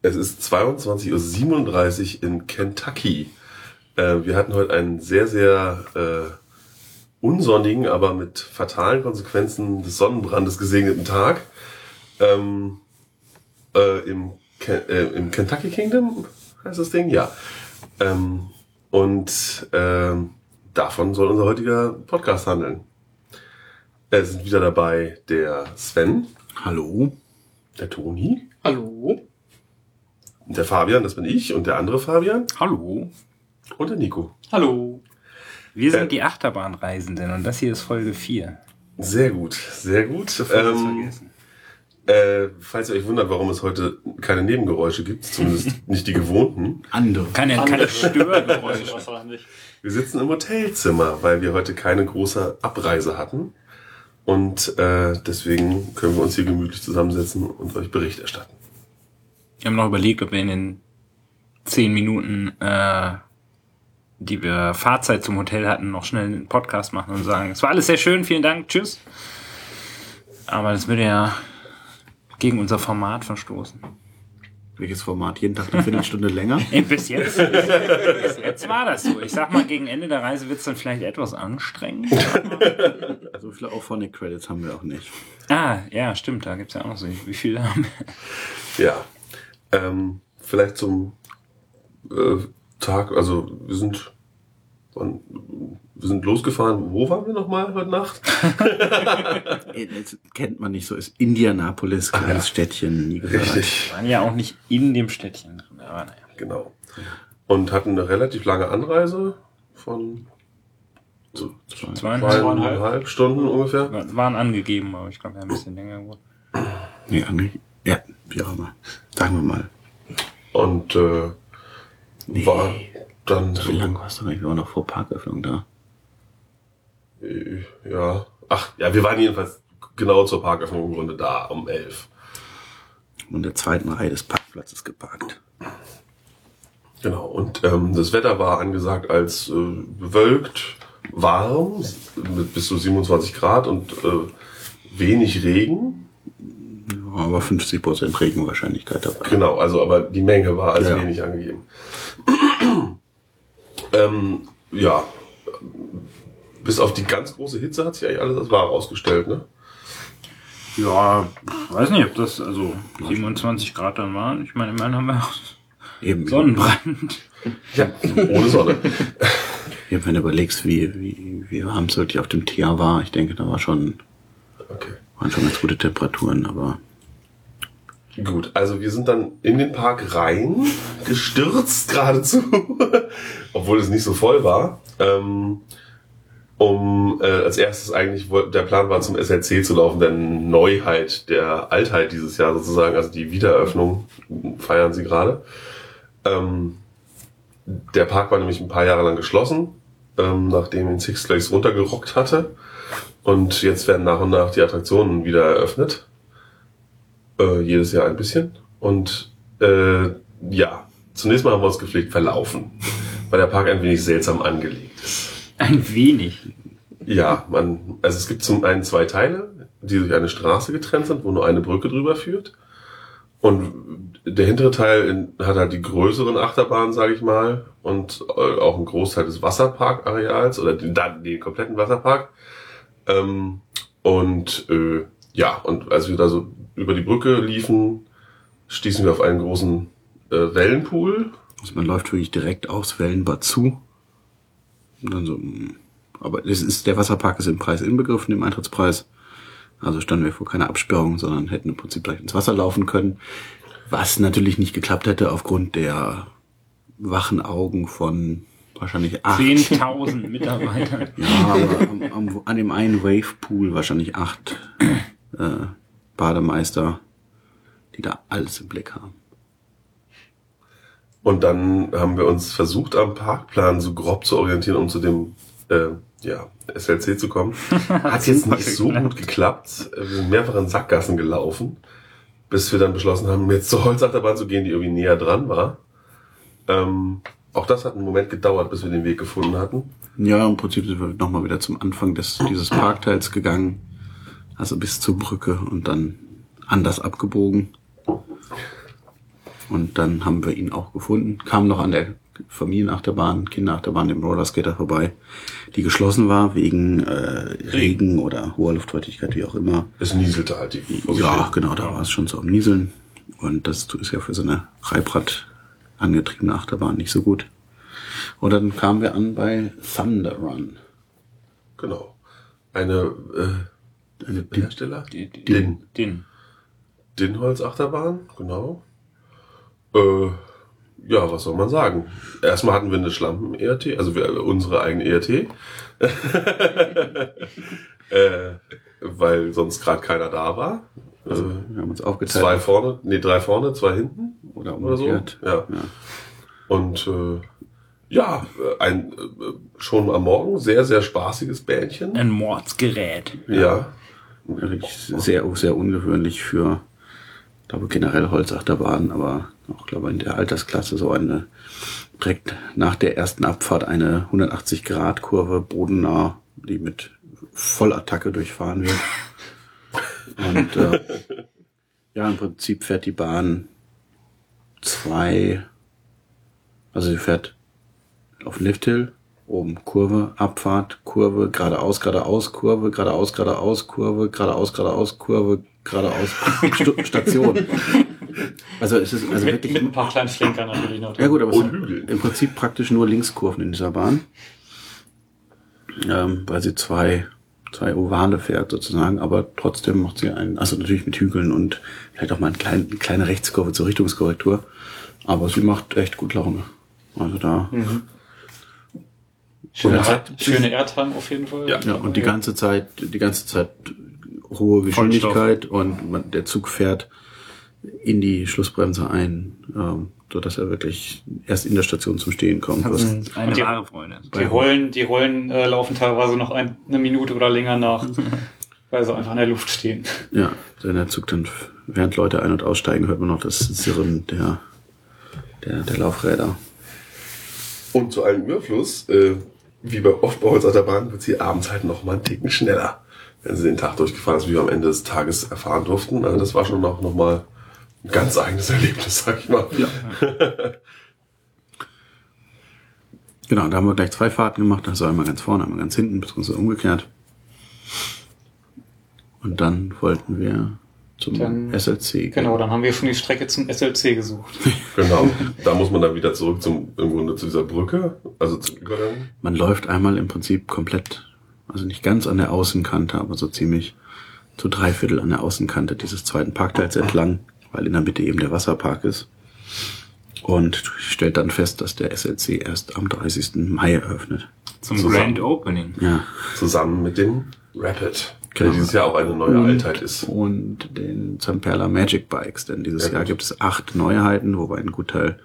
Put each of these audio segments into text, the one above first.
Es ist 22.37 Uhr in Kentucky. Äh, wir hatten heute einen sehr, sehr äh, unsonnigen, aber mit fatalen Konsequenzen des Sonnenbrandes gesegneten Tag. Ähm, äh, im, Ke äh, Im Kentucky Kingdom heißt das Ding? Ja. Ähm, und ähm, davon soll unser heutiger Podcast handeln. Es sind wieder dabei der Sven. Hallo. Der Toni. Hallo. Der Fabian, das bin ich. Und der andere Fabian. Hallo. Und der Nico. Hallo. Wir sind äh, die Achterbahnreisenden und das hier ist Folge 4. Sehr gut, sehr gut. Ähm, äh, falls ihr euch wundert, warum es heute keine Nebengeräusche gibt, zumindest nicht die gewohnten. Andere. Keine, keine Störgeräusche. wir sitzen im Hotelzimmer, weil wir heute keine große Abreise hatten. Und äh, deswegen können wir uns hier gemütlich zusammensetzen und euch Bericht erstatten. Wir haben noch überlegt, ob wir in den zehn Minuten, äh, die wir Fahrzeit zum Hotel hatten, noch schnell einen Podcast machen und sagen, es war alles sehr schön, vielen Dank, tschüss. Aber das würde ja gegen unser Format verstoßen. Welches Format? Jeden Tag eine Viertelstunde länger? Bis jetzt, bis jetzt war das so. Ich sag mal, gegen Ende der Reise wird es dann vielleicht etwas anstrengend. Also viele Auphonic Credits haben wir auch nicht. Ah, ja, stimmt. Da gibt's ja auch noch so. Wie viele haben wir? Ja. Ähm, vielleicht zum äh, Tag, also wir sind wann, wir sind losgefahren. Wo waren wir nochmal heute Nacht? das kennt man nicht so. Ist Indianapolis, kleines ja. Städtchen, nie gehört. Richtig. Wir waren ja auch nicht in dem Städtchen drin, aber naja. Genau. Und hatten eine relativ lange Anreise von so zwei, zweieinhalb, zweieinhalb Stunden ungefähr. Waren angegeben, aber ich glaube, wir haben ein bisschen länger geworden. Nee, angegeben. Ja, wie auch immer. Sagen wir mal. Und äh, nee. war dann. So lange warst du nicht, wir waren noch vor Parköffnung da. Äh, ja. Ach, ja, wir waren jedenfalls genau zur Parköffnung im Grunde da, um elf. Und der zweiten Reihe des Parkplatzes geparkt. Genau, und ähm, das Wetter war angesagt als äh, bewölkt, warm, mit bis zu 27 Grad und äh, wenig Regen. Aber 50 Prozent Regenwahrscheinlichkeit dabei. Genau, also aber die Menge war als ja. wenig angegeben. ähm, ja, bis auf die ganz große Hitze hat sich eigentlich alles als wahr ausgestellt, ne? Ja, weiß nicht, ob das also 27 Grad dann waren. Ich meine, immerhin haben wir auch Eben. Sonnenbrand. Ja, ohne Sonne. Ja, wenn du überlegst, wie, wie, wie warm es wirklich auf dem Tier war, ich denke, da war schon, okay. waren schon ganz gute Temperaturen, aber. Gut, also wir sind dann in den Park rein, gestürzt geradezu, obwohl es nicht so voll war. Ähm, um äh, als erstes eigentlich der Plan war zum SLC zu laufen, denn Neuheit der Altheit dieses Jahr sozusagen, also die Wiedereröffnung feiern sie gerade. Ähm, der Park war nämlich ein paar Jahre lang geschlossen, ähm, nachdem ihn Six Flags runtergerockt hatte. Und jetzt werden nach und nach die Attraktionen wieder eröffnet. Äh, jedes Jahr ein bisschen. Und äh, ja, zunächst mal haben wir uns gepflegt verlaufen, weil der Park ein wenig seltsam angelegt ist. Ein wenig. Ja, man, also es gibt zum einen zwei Teile, die durch eine Straße getrennt sind, wo nur eine Brücke drüber führt. Und der hintere Teil hat halt die größeren Achterbahnen, sage ich mal, und äh, auch einen Großteil des Wasserparkareals oder den, den kompletten Wasserpark. Ähm, und äh, ja, und als wir da so über die Brücke liefen, stießen wir auf einen großen äh, Wellenpool. Also man läuft wirklich direkt aufs Wellenbad zu. Und dann so, hm. aber es ist, der Wasserpark ist im Preis inbegriffen, im Eintrittspreis. Also standen wir vor keiner Absperrung, sondern hätten im Prinzip gleich ins Wasser laufen können. Was natürlich nicht geklappt hätte aufgrund der wachen Augen von wahrscheinlich acht. 10.000 Mitarbeiter. ja, aber am, am, an dem einen Wavepool wahrscheinlich acht äh, Bademeister, die da alles im Blick haben. Und dann haben wir uns versucht, am Parkplan so grob zu orientieren, um zu dem äh, ja, SLC zu kommen. Hat jetzt nicht so gut geklappt. Wir sind mehrfach in Sackgassen gelaufen, bis wir dann beschlossen haben, jetzt zur Holzachterbahn zu gehen, die irgendwie näher dran war. Ähm, auch das hat einen Moment gedauert, bis wir den Weg gefunden hatten. Ja, im Prinzip sind wir nochmal wieder zum Anfang des, dieses Parkteils gegangen. Also bis zur Brücke und dann anders abgebogen. Und dann haben wir ihn auch gefunden, kam noch an der Familienachterbahn, Kinderachterbahn im Rollerskater vorbei, die geschlossen war wegen äh, Regen oder hoher Luftfeuchtigkeit, wie auch immer. Es nieselte halt die vor sich Ja, genau, da war es schon so am Nieseln. Und das ist ja für so eine Reibrad angetriebene Achterbahn nicht so gut. Und dann kamen wir an bei Thunder Run. Genau. Eine, äh, Eine der Hersteller? Die- die- Den. Den. Dinholz-Achterbahn, genau. Äh, ja, was soll man sagen? Erstmal hatten wir eine Schlampen-ERT, also wir, unsere eigene ERT. äh, weil sonst gerade keiner da war. Also äh, wir haben uns aufgeteilt. zwei vorne, nee, drei vorne, zwei hinten. oder oder so. umgekehrt. Ja. Und äh, ja, äh, ein äh, schon am Morgen sehr, sehr spaßiges Bähnchen. Ein Mordsgerät. Ja. Wirklich sehr, sehr ungewöhnlich für, glaube generell Holzachterbahnen, aber auch, glaube in der Altersklasse so eine direkt nach der ersten Abfahrt eine 180 Grad Kurve bodennah, die mit Vollattacke durchfahren wird. Und äh, ja, im Prinzip fährt die Bahn zwei, also sie fährt auf Lifthill, oben Kurve, Abfahrt, Kurve, geradeaus, geradeaus, Kurve, geradeaus, geradeaus, Kurve, geradeaus, geradeaus, Kurve, geradeaus, Station. Also es ist also Mit, wirklich mit ein paar kleinen Schlenkern natürlich noch. ja gut, aber es sind im Prinzip praktisch nur Linkskurven in dieser Bahn, ähm, weil sie zwei zwei Ovale fährt sozusagen, aber trotzdem macht sie einen, also natürlich mit Hügeln und vielleicht auch mal eine kleine, eine kleine Rechtskurve zur Richtungskorrektur, aber sie macht echt gut Laune. Also da, Schöne, Erd, schöne Erdhang auf jeden Fall. Ja. ja, und die ganze Zeit, die ganze Zeit hohe Geschwindigkeit und man, der Zug fährt in die Schlussbremse ein, ähm, so dass er wirklich erst in der Station zum Stehen kommt. Das ist eine die- wahre Freunde. Die Rollen, die Rollen äh, laufen teilweise noch ein, eine Minute oder länger nach, weil sie einfach in der Luft stehen. Ja, wenn der Zug dann, während Leute ein- und aussteigen, hört man noch das Sirren der, der, der Laufräder. Und zu einem Überfluss, äh, wie bei oft bei Holzachterbahn, wird sie abends halt noch mal einen Ticken schneller, wenn sie den Tag durchgefahren ist, wie wir am Ende des Tages erfahren durften. Also das war schon noch, noch mal ein ganz eigenes Erlebnis, sag ich mal. Genau, da haben wir gleich zwei Fahrten gemacht, also einmal ganz vorne, einmal ganz hinten, beziehungsweise umgekehrt. Und dann wollten wir zum Dann- SLC. Genau, dann haben wir schon die Strecke zum SLC gesucht. Genau. Da muss man dann wieder zurück zum, im Grunde zu dieser Brücke, also zum Übergang. Man läuft einmal im Prinzip komplett, also nicht ganz an der Außenkante, aber so ziemlich zu drei Viertel an der Außenkante dieses zweiten Parkteils entlang, weil in der Mitte eben der Wasserpark ist. Und stellt dann fest, dass der SLC erst am 30. Mai eröffnet. Zum Zusammen. Grand Opening. Ja. Zusammen mit dem Rapid. Der Genau. dieses Jahr auch eine neue Altheit ist. Und den Zamperla Magic Bikes, denn dieses Sehr Jahr gut. gibt es acht Neuheiten, wobei ein Gutteil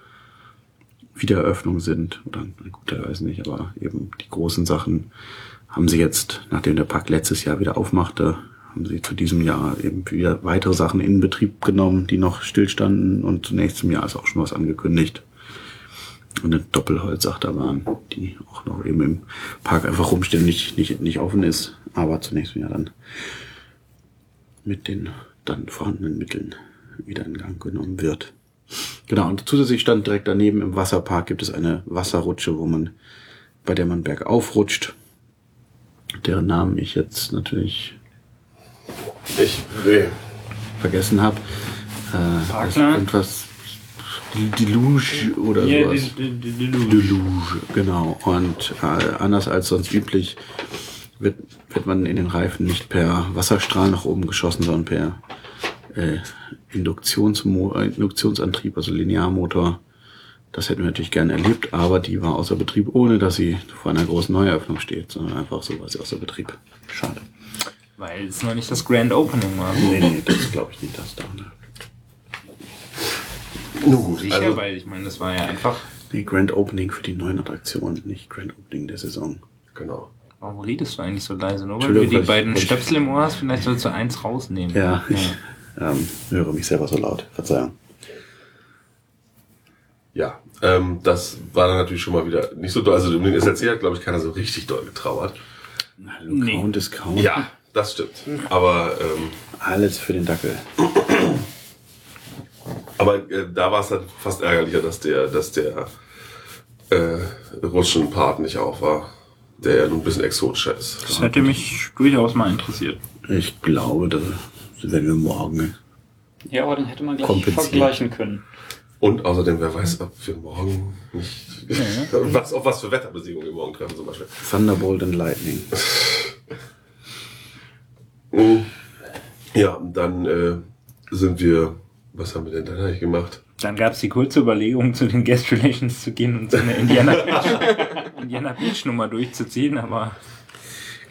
Wiedereröffnungen sind, oder ein Gutteil weiß nicht, aber eben die großen Sachen haben sie jetzt, nachdem der Park letztes Jahr wieder aufmachte, haben sie zu diesem Jahr eben wieder weitere Sachen in Betrieb genommen, die noch stillstanden und zu nächstem Jahr ist auch schon was angekündigt. Und eine Doppelholzachterbahn, die auch noch eben im Park einfach rumstehen, nicht, nicht, nicht offen ist, aber zunächst Jahr dann mit den dann vorhandenen Mitteln wieder in Gang genommen wird. Genau, und zusätzlich stand direkt daneben im Wasserpark gibt es eine Wasserrutsche, wo man, bei der man bergauf rutscht, deren Namen ich jetzt natürlich Ich, nee. vergessen habe. Äh, Parkland? irgendwas Deluge oder Ja, sowas. die- Deluge, genau. Und äh, anders als sonst üblich wird, wird man in den Reifen nicht per Wasserstrahl nach oben geschossen, sondern per äh, Induktionsmo äh, Induktionsantrieb, also Linearmotor. Das hätten wir natürlich gerne erlebt, aber die war außer Betrieb, ohne dass sie vor einer großen Neueröffnung steht, sondern einfach so war sie außer Betrieb. Schade. Weil es noch nicht das Grand Opening war. Nee, nee, das glaube ich nicht, dass da. Ne? Nur gut. Sicher, Also, weil ich meine, das war ja einfach. Nee, Grand Opening für die neuen Attraktionen, nicht Grand Opening der Saison. genau. Warum redest du eigentlich so leise? Nur weil du die beiden Stöpsel im Ohr hast, vielleicht sollst du eins rausnehmen. Ja, ich ähm, höre mich selber so laut. Verzeihung. Ja, ähm, das war dann natürlich schon mal wieder nicht so doll. Also um den SLC hat, glaube ich, keiner so richtig doll getrauert. Hallo, Nee. Count ist Count. Ja, das stimmt. Aber ähm, Alles für den Dackel. Aber äh, da war es halt fast ärgerlicher, dass der, dass der äh, Rutschenpart nicht auf war. Der ja nun ein bisschen exotischer ist. Das hätte mich durchaus mal interessiert. Ich glaube, da werden wir morgen. Ja, aber dann hätte man gleich vergleichen können. Und außerdem, wer weiß, ob wir morgen nicht, was, auf was für Wetterbedingungen wir morgen treffen zum Beispiel. Thunderbolt and Lightning. Ja, und dann äh, sind wir, was haben wir denn dann eigentlich gemacht? Dann gab es die kurze Überlegung, zu den Guest Relations zu gehen und so eine Indiana Beach, Indiana Beach Nummer durchzuziehen, aber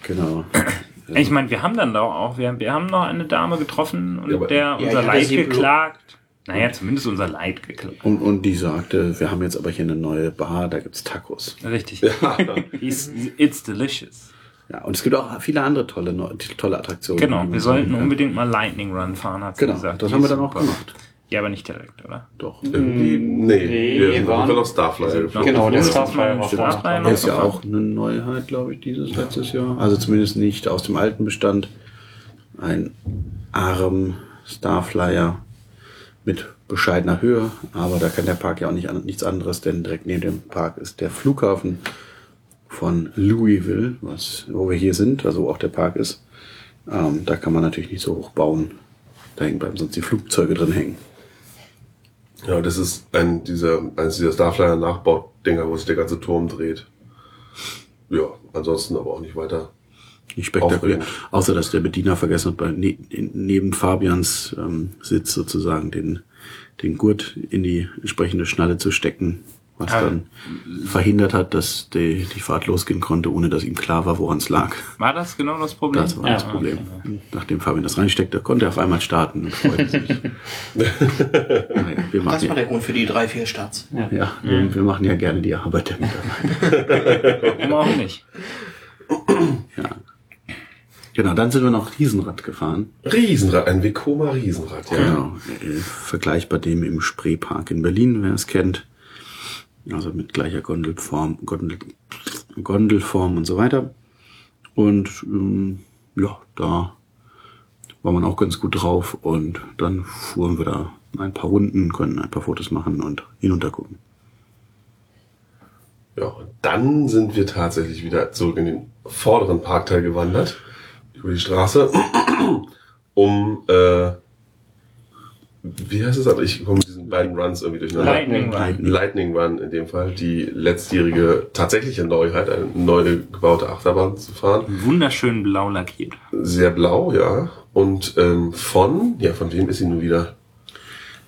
Genau. ich meine, wir haben dann doch auch, wir, wir haben noch eine Dame getroffen und Ja, aber- der unser ja, Leid geklagt. Naja, zumindest unser Leid geklagt. Und, und die sagte, wir haben jetzt aber hier eine neue Bar, da gibt's Tacos. Richtig. Ja, It's, it's delicious. Ja, und es gibt auch viele andere tolle, tolle Attraktionen. Genau, wir sollten machen kann. unbedingt mal Lightning Run fahren, hat sie Genau, gesagt. das Die haben wir dann auch gemacht. Ja, aber nicht direkt, oder? Doch. irgendwie, nee, Nee, wir, wir wir waren- waren auf Starflyer. Genau, der Ja, Starflyer war Starflyer noch ist ja auch eine Neuheit, glaube ich, dieses letztes Jahr. Also zumindest nicht aus dem alten Bestand. Ein Arm Starflyer mit bescheidener Höhe, aber da kann der Park ja auch nicht an, nichts anderes, denn direkt neben dem Park ist der Flughafen von Louisville, was, wo wir hier sind, also wo auch der Park ist. Ähm, da kann man natürlich nicht so hoch bauen. Da hängen bleiben sonst die Flugzeuge drin hängen. Ja, das ist ein dieser, eines dieser Starflyer Nachbaudinger, wo sich der ganze Turm dreht. Ja, ansonsten aber auch nicht weiter. Nicht spektakulär. Aufregend. Außer, dass der Bediener vergessen hat, bei, ne, neben Fabians ähm, Sitz sozusagen den, den Gurt in die entsprechende Schnalle zu stecken, was Ah. dann verhindert hat, dass die, die Fahrt losgehen konnte, ohne dass ihm klar war, woran es lag. War das genau das Problem? Das war das Ja, Problem. okay. Nachdem Fabian das reinsteckte, konnte er auf einmal starten und freute sich. naja, wir Das war ja, der Grund für die drei, vier Starts. ja, wir, wir machen ja gerne die Arbeit der Mitarbeiter. Warum auch nicht? Ja. Genau, dann sind wir noch Riesenrad gefahren. Riesenrad, ein Vekoma Riesenrad, ja. Genau. Äh, vergleichbar dem im Spreepark in Berlin, wer es kennt. Also mit gleicher Gondelform, Gondel, Gondelform und so weiter. Und ähm, ja, da war man auch ganz gut drauf und dann fuhren wir da ein paar Runden, konnten ein paar Fotos machen und hinunter gucken. Ja, und dann sind wir tatsächlich wieder zurück in den vorderen Parkteil gewandert, über die Straße, um, äh, wie heißt es? Ich komme beiden Runs irgendwie durcheinander. Lightning Run. Lightning Run in dem Fall, die letztjährige tatsächliche Neuheit, eine neu gebaute Achterbahn zu fahren. Wunderschön blau lackiert. Sehr blau, ja. Und ähm, von, ja, von wem ist sie nun wieder?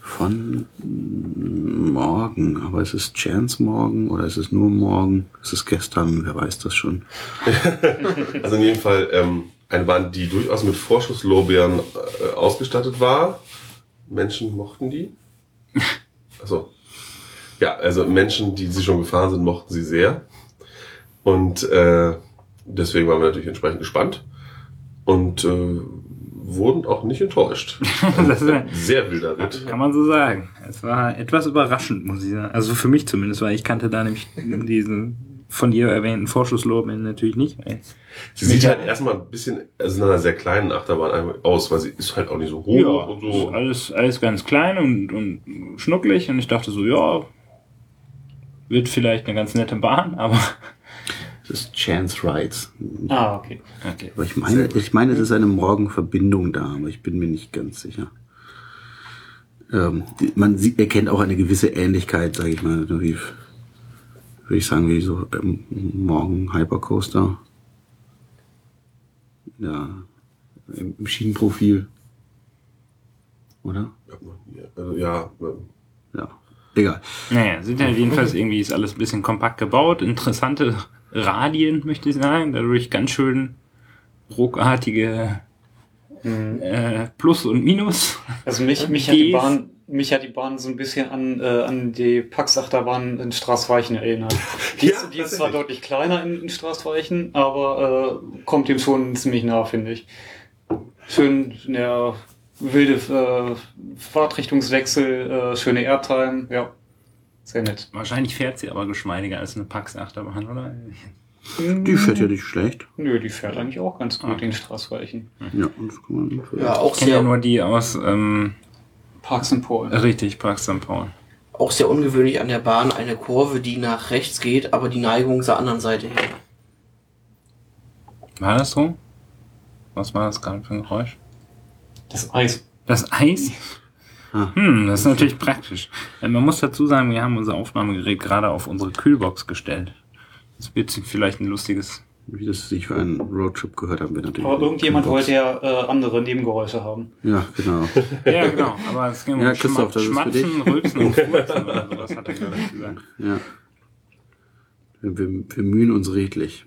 Von morgen, aber ist es Chance morgen oder ist es nur morgen? Ist es gestern? Wer weiß das schon? Also in jedem Fall ähm, eine Bahn, die durchaus mit Vorschusslorbeeren äh, ausgestattet war. Menschen mochten die. Also ja, also Menschen, die sie schon gefahren sind, mochten sie sehr. Und äh, deswegen waren wir natürlich entsprechend gespannt und äh, wurden auch nicht enttäuscht. Das ist ja- Sehr wilder Ritt. Kann man so sagen. Es war etwas überraschend, muss ich sagen. Also für mich zumindest, weil ich kannte da nämlich diesen von dir erwähnten Vorschusslorbeeren natürlich nicht. Sie sieht halt erstmal ein bisschen, also in einer sehr kleinen Achterbahn aus, weil sie ist halt auch nicht so hoch und so. alles, alles ganz klein und, und schnucklig und ich dachte so, ja, wird vielleicht eine ganz nette Bahn, aber Es ist Chance Rides. Ah, okay. okay. Aber ich meine, ich meine, es ist eine Morgenverbindung da, aber ich bin mir nicht ganz sicher. Ähm, man sieht, erkennt auch eine gewisse Ähnlichkeit, sage ich mal, wie, würde ich sagen, wie so ähm, Morgen Hypercoaster. Ja, im, Schienenprofil. Oder? Also, ja, Ja, egal. Naja, sind ja jedenfalls irgendwie ist alles ein bisschen kompakt gebaut, interessante Radien, möchte ich sagen, dadurch ganz schön ruckartige äh, Plus und Minus. Also mich, mich hat die. Bahn, mich hat die Bahn so ein bisschen an, äh, an die Pax-Achterbahn in Straßweichen erinnert. Die, Ja, ist, die ist zwar deutlich kleiner in, in Straßweichen, aber äh, kommt dem schon ziemlich nah, finde ich. Schön, ja, wilde äh, Fahrtrichtungswechsel, äh, schöne Airtime, ja, sehr nett. Wahrscheinlich fährt sie aber geschmeidiger als eine Pax-Achterbahn, oder? Die fährt ja nicht schlecht. Nö, die fährt eigentlich auch ganz gut in Straßweichen. Ja, und das kann man Ja, auch Ich kenne ja sehr. nur die aus ähm, Park St. Paul. Richtig, Park St. Paul. Auch sehr ungewöhnlich an der Bahn eine Kurve, die nach rechts geht, aber die Neigung zur anderen Seite hin. War das so? Was war das gerade für ein Geräusch? Das Eis. Das Eis? Hm, das ist natürlich praktisch. Äh, Man muss dazu sagen, wir haben unser Aufnahmegerät gerade auf unsere Kühlbox gestellt. Das wird vielleicht ein lustiges. Wie das sich für einen Roadtrip gehört haben wir natürlich. Aber irgendjemand wollte ja äh, andere Nebengeräusche haben. Ja, genau. Ja, genau. Aber es ging um Ja, Christoph, das ist für Schmatzen, Rülpsen und Furzen oder sowas, hat er gerade gesagt. Ja. Wir, wir, wir mühen uns redlich.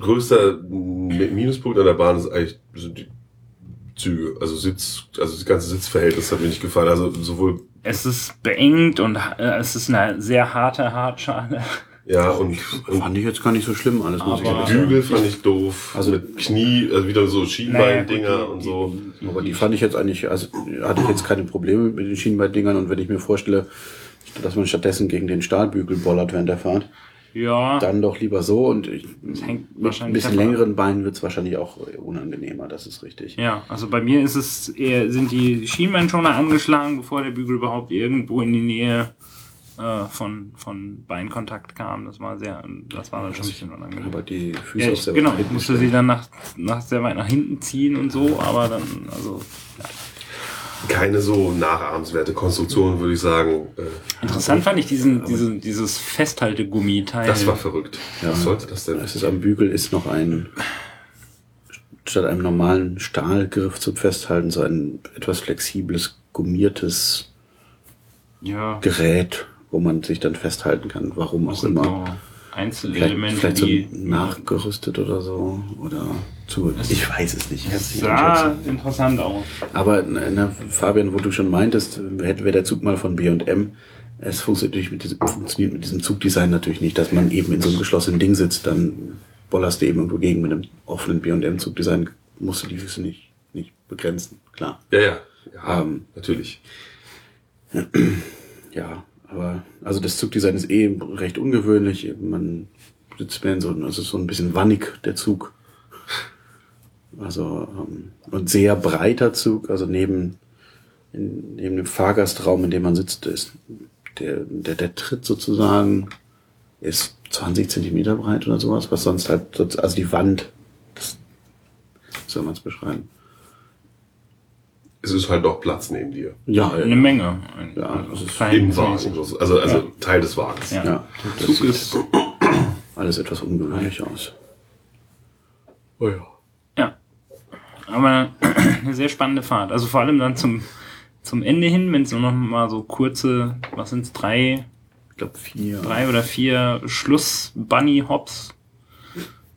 Größter Mi- Minuspunkt an der Bahn ist eigentlich sind die Züge. Also Sitz, also das ganze Sitzverhältnis hat mir nicht gefallen. Also sowohl, Es ist beengt und äh, es ist eine sehr harte Hartschale. Ja, und, und Fand ich jetzt gar nicht so schlimm alles, muss ich sagen. Bügel fand ich doof. Also- Also mit Knie, also wieder so Schienbeindinger Naja, und so. Aber die fand ich jetzt eigentlich, also hatte ich jetzt keine Probleme mit den Schienbeindingern und wenn ich mir vorstelle, dass man stattdessen gegen den Stahlbügel bollert während der Fahrt, Ja, dann doch lieber so und ich, hängt mit ein bisschen längeren Beinen wird's wahrscheinlich auch unangenehmer, das ist richtig. ja, also bei mir ist es eher, sind die Schienbeinschoner angeschlagen, bevor der Bügel überhaupt irgendwo in die Nähe äh, von, von Beinkontakt kam. Das war sehr, das war dann schon ein bisschen unangenehm. Aber die Füße Ja, auch ich, sehr genau, ich musste sie dann nach, nach sehr weit nach hinten ziehen und so, aber dann, also Keine so nachahmenswerte Konstruktion, würde ich sagen. Äh, interessant fand ich diesen, diesen, dieses Festhaltegummiteil. Das war verrückt. Was sollte das denn? Es ist am Bügel ist noch ein statt einem normalen Stahlgriff zum Festhalten so ein etwas flexibles, gummiertes ja, Gerät, wo man sich dann festhalten kann. Warum auch das sind immer. so Vielleicht, Einzelelemente, vielleicht so die nachgerüstet oder so. Oder zu. Ich weiß es nicht. Nicht sah interessant aus. Aber na, Fabian, wo du schon meintest, hätte wäre der Zug mal von B&M, es funktioniert natürlich mit diesem, funktioniert mit diesem Zugdesign natürlich nicht, dass man eben in so einem geschlossenen Ding sitzt, dann bollerst du eben irgendwo gegen mit einem offenen B&M Zugdesign, musst du die Füße nicht, nicht begrenzen, klar. Ja, ja. ja Ähm, natürlich. Ja, aber also das Zugdesign ist eh recht ungewöhnlich. Man sitzt mehr in so, also so ein bisschen wannig der Zug. Also ähm, und sehr breiter Zug, also neben in, neben dem Fahrgastraum, in dem man sitzt, ist der der, der Tritt sozusagen ist 20 Zentimeter breit oder sowas, was sonst halt so- also die Wand, das, soll man es beschreiben? Es ist halt noch Platz neben dir. Ja, Eine Menge. Ja, das ist Im. Wagen. Also, also Teil des Wagens. Ja. ja, Der das Zug ist, alles etwas ungewöhnlich aus. Oh ja. ja. Aber eine sehr spannende Fahrt. Also vor allem dann zum, zum Ende hin, wenn es nur noch mal so kurze, was sind's, drei, Ich glaube vier. drei oder vier Schluss-Bunny-Hops.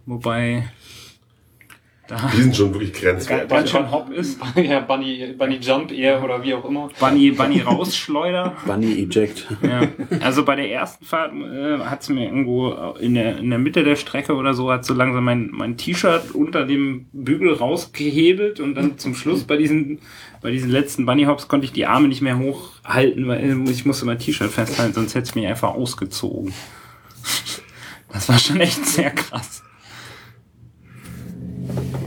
Wobei Die sind schon wirklich grenzwertig. ganz schön Hop ist. ja, Bunny, Bunny Jump eher oder wie auch immer. Bunny, Bunny rausschleuder. Bunny Eject. Ja. Also bei der ersten Fahrt äh, hat es mir irgendwo in der, in der Mitte der Strecke oder so, hat so langsam mein, mein T-Shirt unter dem Bügel rausgehebelt und dann zum Schluss bei diesen, bei diesen letzten Bunny Hops konnte ich die Arme nicht mehr hochhalten, weil ich musste mein T-Shirt festhalten, sonst hätte es mich einfach ausgezogen. Das war schon echt sehr krass.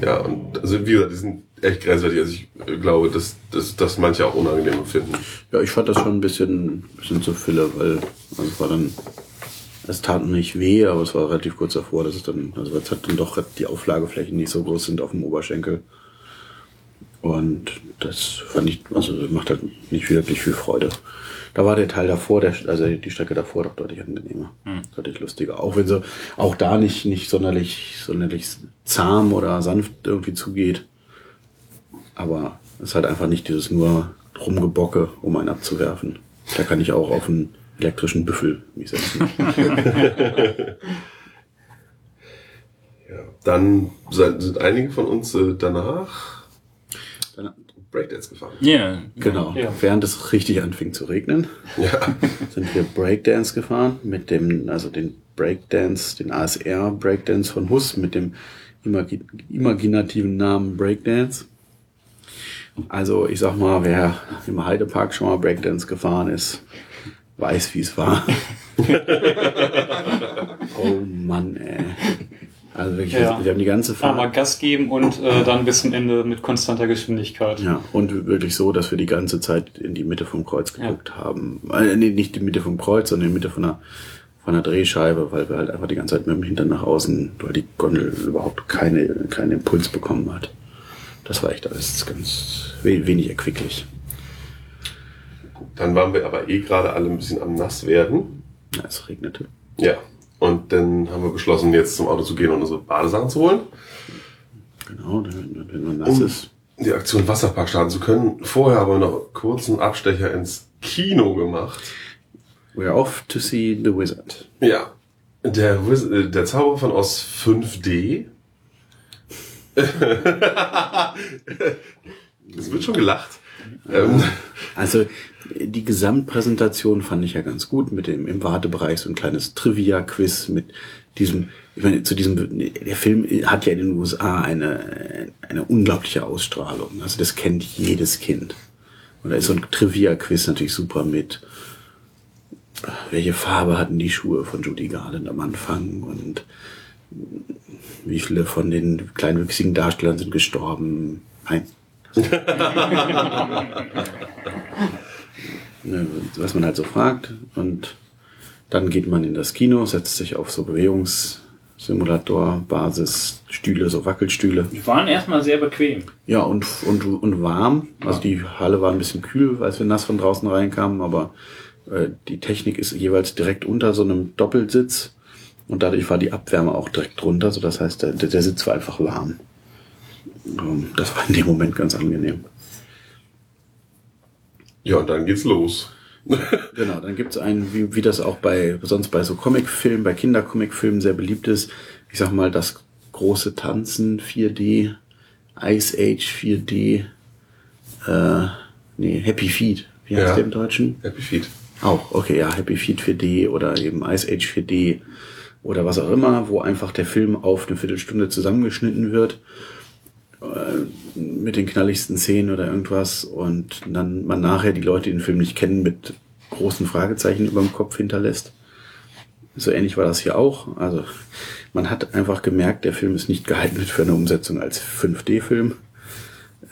Ja, und also wie gesagt, die sind echt grenzwertig. Also ich glaube, dass, dass, dass manche auch unangenehm empfinden. Ja, ich fand das schon ein bisschen, bisschen zu Fülle, weil also es war dann, es tat nicht weh, aber es war relativ kurz davor, dass es dann, also es hat dann doch die Auflageflächen nicht so groß sind auf dem Oberschenkel. Und das fand ich, also macht halt nicht wirklich viel Freude. Da war der Teil davor, der, also die Strecke davor doch deutlich angenehmer, deutlich lustiger. Auch wenn sie auch da nicht, nicht sonderlich, sonderlich zahm oder sanft irgendwie zugeht. Aber es ist halt einfach nicht dieses nur Rumgebocke, um einen abzuwerfen. Da kann ich auch auf einen elektrischen Büffel mich setzen. Ja. Dann sind einige von uns äh, danach Breakdance gefahren. Ja, Genau. Ja. Während es richtig anfing zu regnen, Ja. sind wir Breakdance gefahren mit dem, also den Breakdance, den ASR Breakdance von Huss mit dem imagi imaginativen Namen Breakdance. Also ich sag mal, wer im Heidepark schon mal Breakdance gefahren ist, weiß, wie es war. oh Mann, ey. Also wirklich, Ja. wir haben die ganze Fahrt. Einmal Gas geben und äh, dann bis zum Ende mit konstanter Geschwindigkeit. Ja, und wirklich so, dass wir die ganze Zeit in die Mitte vom Kreuz geguckt haben. Äh, nee, nicht die Mitte vom Kreuz, sondern in die Mitte von der, von der Drehscheibe, weil wir halt einfach die ganze Zeit mit dem Hintern nach außen, weil die Gondel überhaupt keine, keinen Impuls bekommen hat. Das war echt alles ganz we wenig erquicklich. Dann waren wir aber eh gerade alle ein bisschen am nass werden. Ja, es regnete. Ja. Und dann haben wir beschlossen, jetzt zum Auto zu gehen und unsere Badesachen zu holen. Genau, wenn man nass Um ist. die Aktion Wasserpark starten zu können. Vorher haben wir noch einen Abstecher ins Kino gemacht. We're off to see the wizard. Ja. Der, Wiz äh, der Zauber von Oz 5D. es wird schon gelacht. Ähm, Also die Gesamtpräsentation fand ich ja ganz gut mit dem im Wartebereich so ein kleines Trivia-Quiz mit diesem, ich meine, zu diesem, der Film hat ja in den USA eine, eine unglaubliche Ausstrahlung. Also das kennt jedes Kind. Und da ist so ein Trivia-Quiz natürlich super mit, welche Farbe hatten die Schuhe von Judy Garland am Anfang und wie viele von den kleinwüchsigen Darstellern sind gestorben. Nein, ne, was man halt so fragt. Und dann geht man in das Kino, setzt sich auf so Bewegungssimulator, Basis, Stühle, so Wackelstühle. Die waren erstmal sehr bequem. Ja, und, und, und warm. Also die Halle war ein bisschen kühl, als wir nass von draußen reinkamen, aber äh, die Technik ist jeweils direkt unter so einem Doppelsitz. Und dadurch war die Abwärme auch direkt drunter, so das heißt, der, der Sitz war einfach warm. Ähm, Das war in dem Moment ganz angenehm. Ja, und dann geht's los. Genau, dann gibt's einen, wie, wie das auch bei sonst bei so Comicfilmen, bei Kindercomicfilmen sehr beliebt ist, ich sag mal, das große Tanzen 4D, Ice Age 4D, äh, nee, Happy Feet. Wie heißt Ja. der im Deutschen? Happy Feet. Auch, okay, ja, Happy Feet 4D oder eben Ice Age 4D oder was auch immer, wo einfach der Film auf eine Viertelstunde zusammengeschnitten wird mit den knalligsten Szenen oder irgendwas und dann man nachher die Leute, die den Film nicht kennen, mit großen Fragezeichen über dem Kopf hinterlässt. So ähnlich war das hier auch. Also man hat einfach gemerkt, der Film ist nicht geeignet für eine Umsetzung als 5D-Film.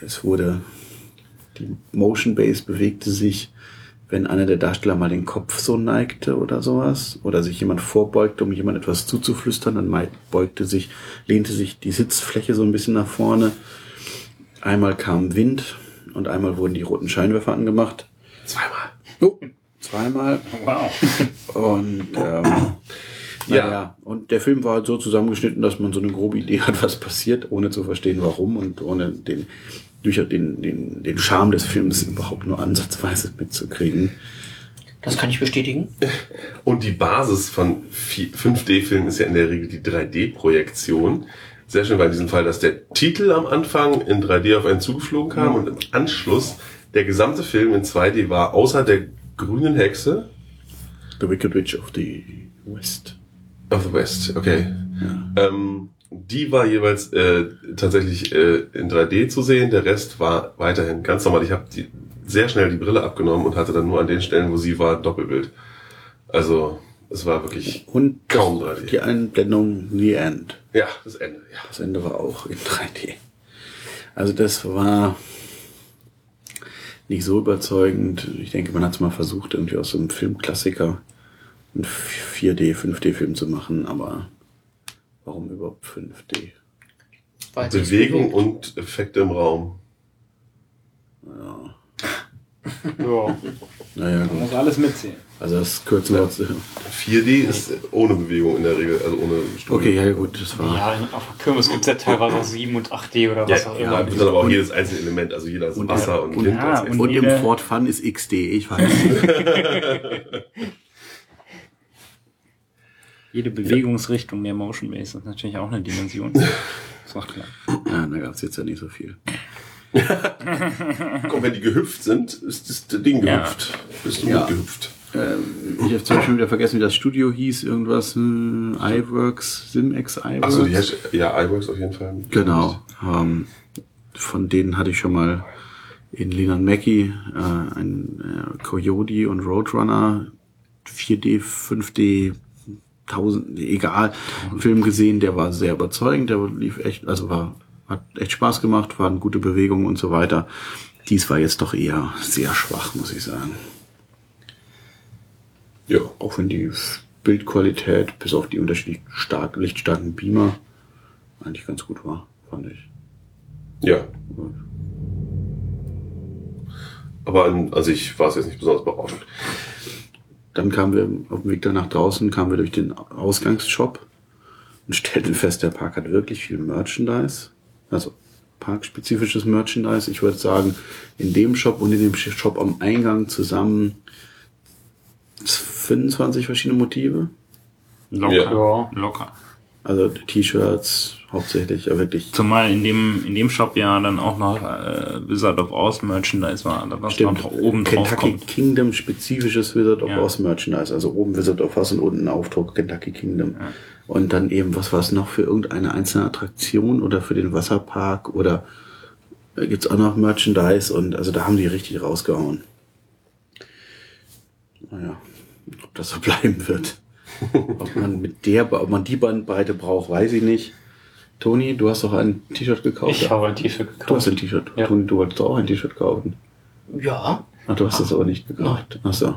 Es wurde die Motion Base bewegte sich, wenn einer der Darsteller mal den Kopf so neigte oder sowas, oder sich jemand vorbeugte, um jemand etwas zuzuflüstern, dann beugte sich, lehnte sich die Sitzfläche so ein bisschen nach vorne. Einmal kam Wind und einmal wurden die roten Scheinwerfer angemacht. Zweimal. Oh, zweimal. Wow. Und ähm, Ja. ja. und der Film war halt so zusammengeschnitten, dass man so eine grobe Idee hat, was passiert, ohne zu verstehen, warum und ohne den durch den, den, den Charme des Films überhaupt nur ansatzweise mitzukriegen. Das kann ich bestätigen. Und die Basis von 5D-Filmen ist ja in der Regel die 3D-Projektion. Sehr schön war in diesem Fall, dass der Titel am Anfang in 3D auf einen zugeflogen kam und im Anschluss der gesamte Film in 2D war, außer der grünen Hexe The Wicked Witch of the West. of the West. Okay. Ähm, die war jeweils äh, tatsächlich äh, in 3D zu sehen, der Rest war weiterhin ganz normal. Ich habe die sehr schnell die Brille abgenommen und hatte dann nur an den Stellen, wo sie war, Doppelbild. Also es war wirklich Und Kaum das, 3D. die Einblendung The End. ja das Ende. Ja. Das Ende war auch in 3D. Also das war nicht so überzeugend. Ich denke, man hat es mal versucht, irgendwie aus so einem Filmklassiker einen 4D, 5D-Film zu machen, aber warum überhaupt 5D? Weil es Bewegung und Effekte im Raum. Ja, Ja. naja, Man gut. muss alles mitzählen. Also das Kürzenwort. 4D ist ohne Bewegung in der Regel, also ohne Studio. Okay, ja gut, das war. Ja, in- auf der Kirmes gibt es ja teilweise auch 7 und 8D oder Ja, was auch ja, immer. da wird dann aber auch jedes einzelne Element, also jeder ist Und- Wasser und, und- Wind. ja, als und- Und im Ford Fun ist XD, ich weiß. Jede Bewegungsrichtung der Motion Base ist natürlich auch eine Dimension. Ist auch klar. ja, da gab es jetzt ja nicht so viel. Und wenn die gehüpft sind, ist das Ding Ja. gehüpft. Bist du Ja. mitgehüpft. Ähm, ich habe zum Beispiel wieder vergessen, wie das Studio hieß. Irgendwas, hm, iWorks, SimX iWorks. Achso, ja, iWorks auf jeden Fall. Genau. Ähm, von denen hatte ich schon mal in Leland Mackie äh, ein äh, Coyote und Roadrunner 4D, 5D tausend, egal, Film gesehen, der war sehr überzeugend, der lief echt, also war, hat echt Spaß gemacht, waren gute Bewegungen und so weiter. Dies war jetzt doch eher sehr schwach, muss ich sagen. Ja. Auch wenn die Bildqualität bis auf die unterschiedlich stark, lichtstarken Beamer eigentlich ganz gut war, fand ich. Ja. Aber an, an sich war es jetzt nicht besonders berauschend. Dann kamen wir auf dem Weg da nach draußen, kamen wir durch den Ausgangsshop und stellten fest, der Park hat wirklich viel Merchandise. Also parkspezifisches Merchandise. Ich würde sagen, in dem Shop und in dem Shop am Eingang zusammen 25 verschiedene Motive. Locker. Ja. Locker. Also T-Shirts hauptsächlich, ja wirklich. Zumal in dem, in dem Shop ja dann auch noch äh, Wizard of Oz Merchandise war, da was Stimmt, noch oben drauf Kentucky kommt. Kingdom spezifisches Wizard of Ja. Oz Merchandise. Also oben Wizard of Oz und unten Aufdruck Kentucky Kingdom. Und dann eben, was war es noch für irgendeine einzelne Attraktion oder für den Wasserpark oder äh, gibt's auch noch Merchandise und also da haben die richtig rausgehauen. Naja, ob das so bleiben wird. ob man mit der, ob man die Bandbreite braucht, weiß ich nicht. Toni, du hast doch ein T-Shirt gekauft. Ich habe ein T-Shirt Du hast gekauft. ein T-Shirt. Ja. Toni, du wolltest auch ein T-Shirt kaufen. Ja. Ach, du hast es aber nicht gekauft. Ach so.